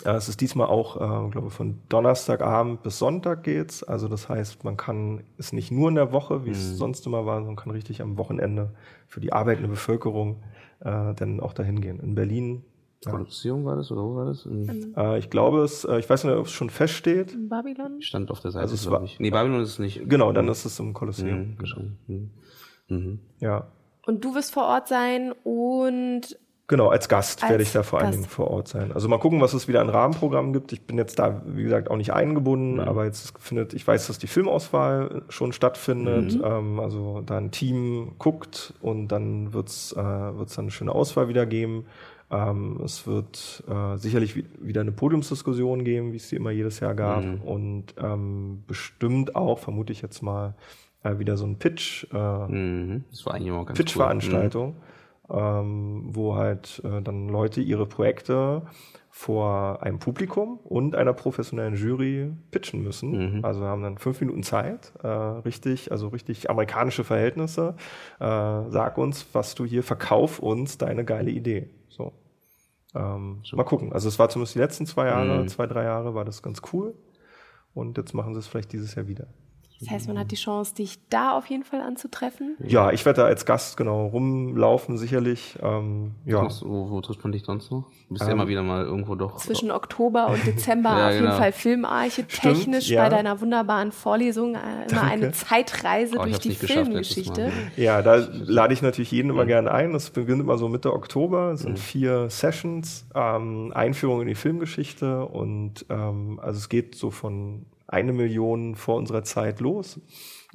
Äh, Es ist diesmal auch, äh, glaube ich, von Donnerstagabend bis Sonntag geht's. Also das heißt, man kann es nicht nur in der Woche, wie es sonst immer war, sondern kann richtig am Wochenende für die arbeitende Bevölkerung äh, dann auch dahin gehen. In Berlin. Produktion war das oder wo war das? In, Äh, ich glaube es, äh, ich weiß nicht, ob es schon feststeht. In Babylon? stand auf der Seite, Also es war- ich. Nee, Babylon ist es nicht. Genau, dann ist es im Kolosseum. Mhm, genau. Mhm. Mhm. Ja. Und du wirst vor Ort sein und Genau, als Gast Als werde ich da vor allen Gast. Dingen vor Ort sein. Also mal gucken, was es wieder an Rahmenprogrammen gibt. Ich bin jetzt da, wie gesagt, auch nicht eingebunden, aber jetzt findet, ich weiß, dass die Filmauswahl schon stattfindet. Ähm, also da ein Team guckt und dann wird's äh, wird's dann eine schöne Auswahl wieder geben. Ähm, es wird äh, sicherlich wi- wieder eine Podiumsdiskussion geben, wie es sie immer jedes Jahr gab. Und ähm, bestimmt auch, vermute ich jetzt mal, äh, wieder so ein Pitch. Äh, Mhm. Das war eigentlich auch ganz cool. Pitch-Veranstaltung, ähm, wo halt äh, dann Leute ihre Projekte vor einem Publikum und einer professionellen Jury pitchen müssen. Also haben dann fünf Minuten Zeit, äh, richtig, also richtig amerikanische Verhältnisse. Äh, sag uns, was du hier, verkauf uns deine geile Idee. So. Ähm, mal gucken. Also es war zumindest die letzten zwei Jahre, zwei, drei Jahre war das ganz cool. Und jetzt machen sie es vielleicht dieses Jahr wieder. Das heißt, man hat die Chance, dich da auf jeden Fall anzutreffen. Ja, ich werde da als Gast genau rumlaufen, sicherlich. Ähm, ja. Was, wo, wo trifft man dich sonst noch? Du bist ja immer wieder mal irgendwo doch. Zwischen Oktober und Dezember *laughs* Ja, auf jeden genau. Fall Filmarche Stimmt, technisch ja. bei deiner wunderbaren Vorlesung äh, immer eine Zeitreise Oh, durch die nicht geschafft letztes Filmgeschichte. Ja, da lade ich natürlich jeden immer gerne ein. Das beginnt immer so Mitte Oktober. Es sind vier Sessions, ähm, Einführung in die Filmgeschichte und ähm, also es geht so von eine Million vor unserer Zeit los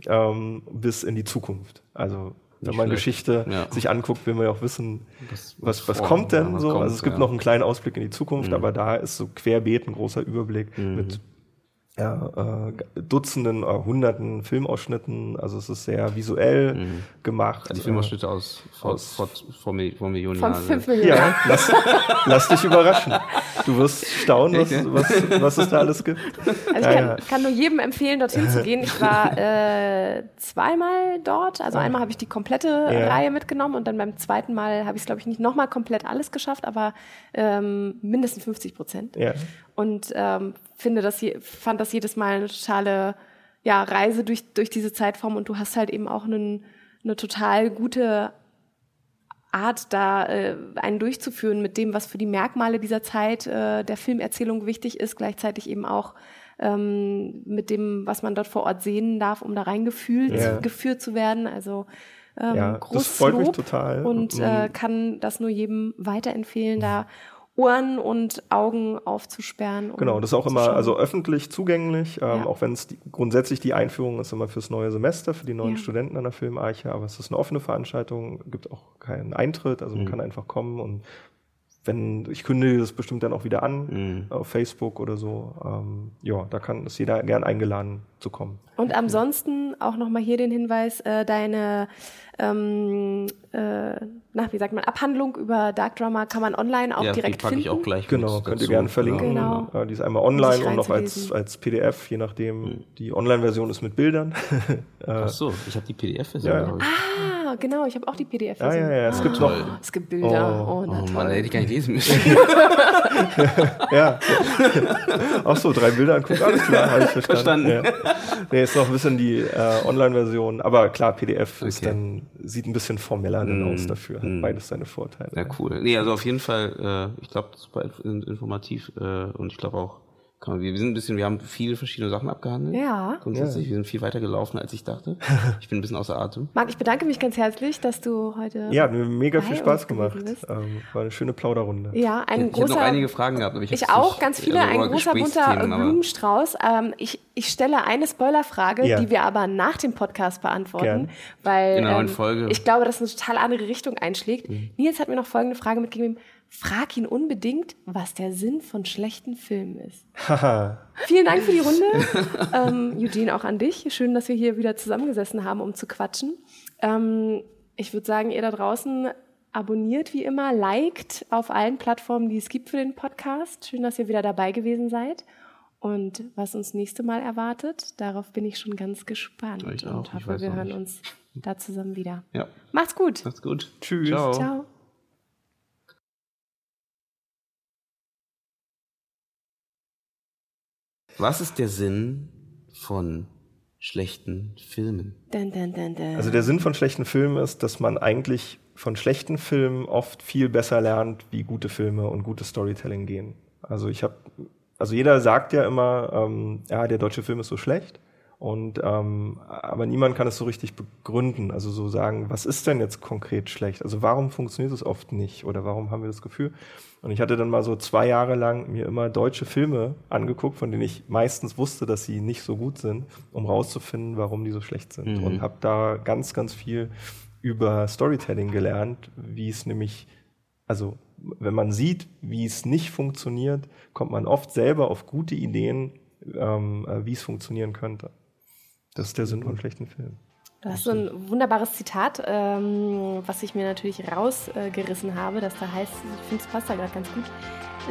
ähm, bis in die Zukunft. Also wenn Nicht man schlecht. Geschichte Ja. sich anguckt, will man ja auch wissen, Was- was, was kommt denn so. kommt, also es gibt ja. noch einen kleinen Ausblick in die Zukunft, aber da ist so querbeet ein großer Überblick mit ja, äh, Dutzenden, äh, Hunderten Filmausschnitten. Also es ist sehr visuell gemacht. Die Filmausschnitte aus vor, aus- vor, vor, Mi- vor Millionen Von Jahren. fünf Äh, Millionen. ja, lass, lass dich überraschen. Du wirst staunen, was, was, was es da alles gibt. Also ich kann, ja. kann nur jedem empfehlen, dorthin zu gehen. Ich war *laughs* äh, zweimal dort. Also einmal habe ich die komplette Ja. Reihe mitgenommen und dann beim zweiten Mal habe ich es, glaube ich, nicht nochmal komplett alles geschafft, aber ähm, mindestens 50 Prozent. Ja. Und ähm, finde das je, fand das jedes Mal eine totale ja, Reise durch, durch diese Zeitform und du hast halt eben auch einen, eine total gute Art, da äh, einen durchzuführen mit dem, was für die Merkmale dieser Zeit äh, der Filmerzählung wichtig ist, gleichzeitig eben auch ähm, mit dem, was man dort vor Ort sehen darf, um da reingefühlt Ja. geführt zu werden. Also ähm, Ja, das freut mich Lob total. und Mhm. äh, kann das nur jedem weiterempfehlen, da Ohren und Augen aufzusperren. um Genau, das ist auch immer also öffentlich zugänglich, ähm, Ja. auch wenn es grundsätzlich die Einführung ist immer fürs neue Semester, für die neuen Ja. Studenten an der Filmarche, aber es ist eine offene Veranstaltung, gibt auch keinen Eintritt, also man kann einfach kommen und wenn, ich kündige das bestimmt dann auch wieder an auf Facebook oder so. Ähm, ja, da kann ist jeder gern eingeladen zu kommen. Und ansonsten auch nochmal hier den Hinweis, äh, deine, ähm, äh, na, wie sagt man, Abhandlung über Dark Drama kann man online auch ja, die direkt ich finden. auch gleich Genau, könnt ihr gerne verlinken. Genau. Äh, die ist einmal online und noch als, als PDF, je nachdem. Die Online-Version ist mit Bildern. *laughs* Ach so, ich habe die PDF-Version, Ja, ja. Ah, genau, ich habe auch die PDF. ja, ja, ja, es gibt noch, Es gibt Bilder. Oh. Oh, na Oh toll. Mann, hätte ich gar nicht lesen müssen. *laughs* ja. Ach so, drei Bilder angucken, alles klar, habe ich verstanden. Verstanden. Ja. Nee, ist noch ein bisschen die äh, Online-Version, aber klar, PDF ist Okay. dann, sieht ein bisschen formeller dann Mm, aus dafür. Hat beides seine Vorteile. Ja, cool. Nee, also auf jeden Fall, äh, ich glaube, super inf- in- informativ äh, und ich glaube auch, kann man, wir sind ein bisschen, wir haben viele verschiedene Sachen abgehandelt. Ja. Grundsätzlich, wir sind viel weiter gelaufen, als ich dachte. *laughs* Ich bin ein bisschen außer Atem. Marc, ich bedanke mich ganz herzlich, dass du heute. Ja, hat mir mega viel Spaß gemacht. Ähm, war eine schöne Plauderrunde. Ja, ein ich habe großer. noch einige Fragen gehabt. Aber ich, Ich auch, ganz viele, also, ein großer bunter Blumenstrauß. Ähm, ich, ich stelle eine Spoilerfrage, Ja. die wir aber nach dem Podcast beantworten, Gern. weil In der neuen ähm, Folge. ich glaube, dass eine total andere Richtung einschlägt. Mhm. Nils hat mir noch folgende Frage mitgegeben. Frag ihn unbedingt, was der Sinn von schlechten Filmen ist. Vielen Dank für die Runde. *laughs* ähm, Eugene, auch an dich. Schön, dass wir hier wieder zusammengesessen haben, um zu quatschen. Ähm, ich würde sagen, ihr da draußen abonniert wie immer, liked auf allen Plattformen, die es gibt für den Podcast. Schön, dass ihr wieder dabei gewesen seid. Und was uns nächste Mal erwartet, darauf bin ich schon ganz gespannt Ich auch, und ich hoffe, wir hören nicht. uns da zusammen wieder. Ja, Macht's gut. macht's gut. Tschüss. Ciao. Ciao. Was ist der Sinn von schlechten Filmen? Dun, dun, dun, dun. Also der Sinn von schlechten Filmen ist, dass man eigentlich von schlechten Filmen oft viel besser lernt, wie gute Filme und gutes Storytelling gehen. Also ich habe, also jeder sagt ja immer, ähm, ja, der deutsche Film ist so schlecht. Und ähm, aber niemand kann es so richtig begründen, also so sagen, was ist denn jetzt konkret schlecht? Also warum funktioniert es oft nicht oder warum haben wir das Gefühl? Und ich hatte dann mal so zwei Jahre lang mir immer deutsche Filme angeguckt, von denen ich meistens wusste, dass sie nicht so gut sind, um rauszufinden, warum die so schlecht sind. Mhm. Und habe da ganz, ganz viel über Storytelling gelernt, wie es nämlich, also wenn man sieht, wie es nicht funktioniert, kommt man oft selber auf gute Ideen, ähm, äh, wie es funktionieren könnte. Das ist der Sinn von schlechten Filmen. Du hast so ein wunderbares Zitat, ähm, was ich mir natürlich rausgerissen äh, habe, das da heißt, ich finde es passt da gerade ganz gut.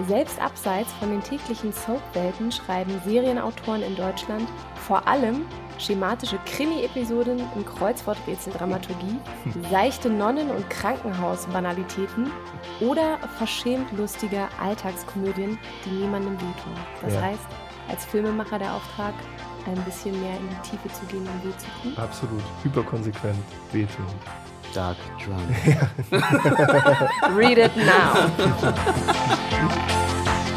Selbst abseits von den täglichen Soap-Welten schreiben Serienautoren in Deutschland vor allem schematische Krimi-Episoden im Kreuzworträtsel-Dramaturgie, *laughs* seichte Nonnen- und Krankenhaus-Banalitäten oder verschämt lustige Alltagskomödien, die niemandem wehtun. Das ja. heißt, als Filmemacher der Auftrag, ein bisschen mehr in die Tiefe zu gehen und weh zu tun. Absolut. Hyperkonsequent wehtun. Dark Drunk. *laughs* Read it now. *laughs*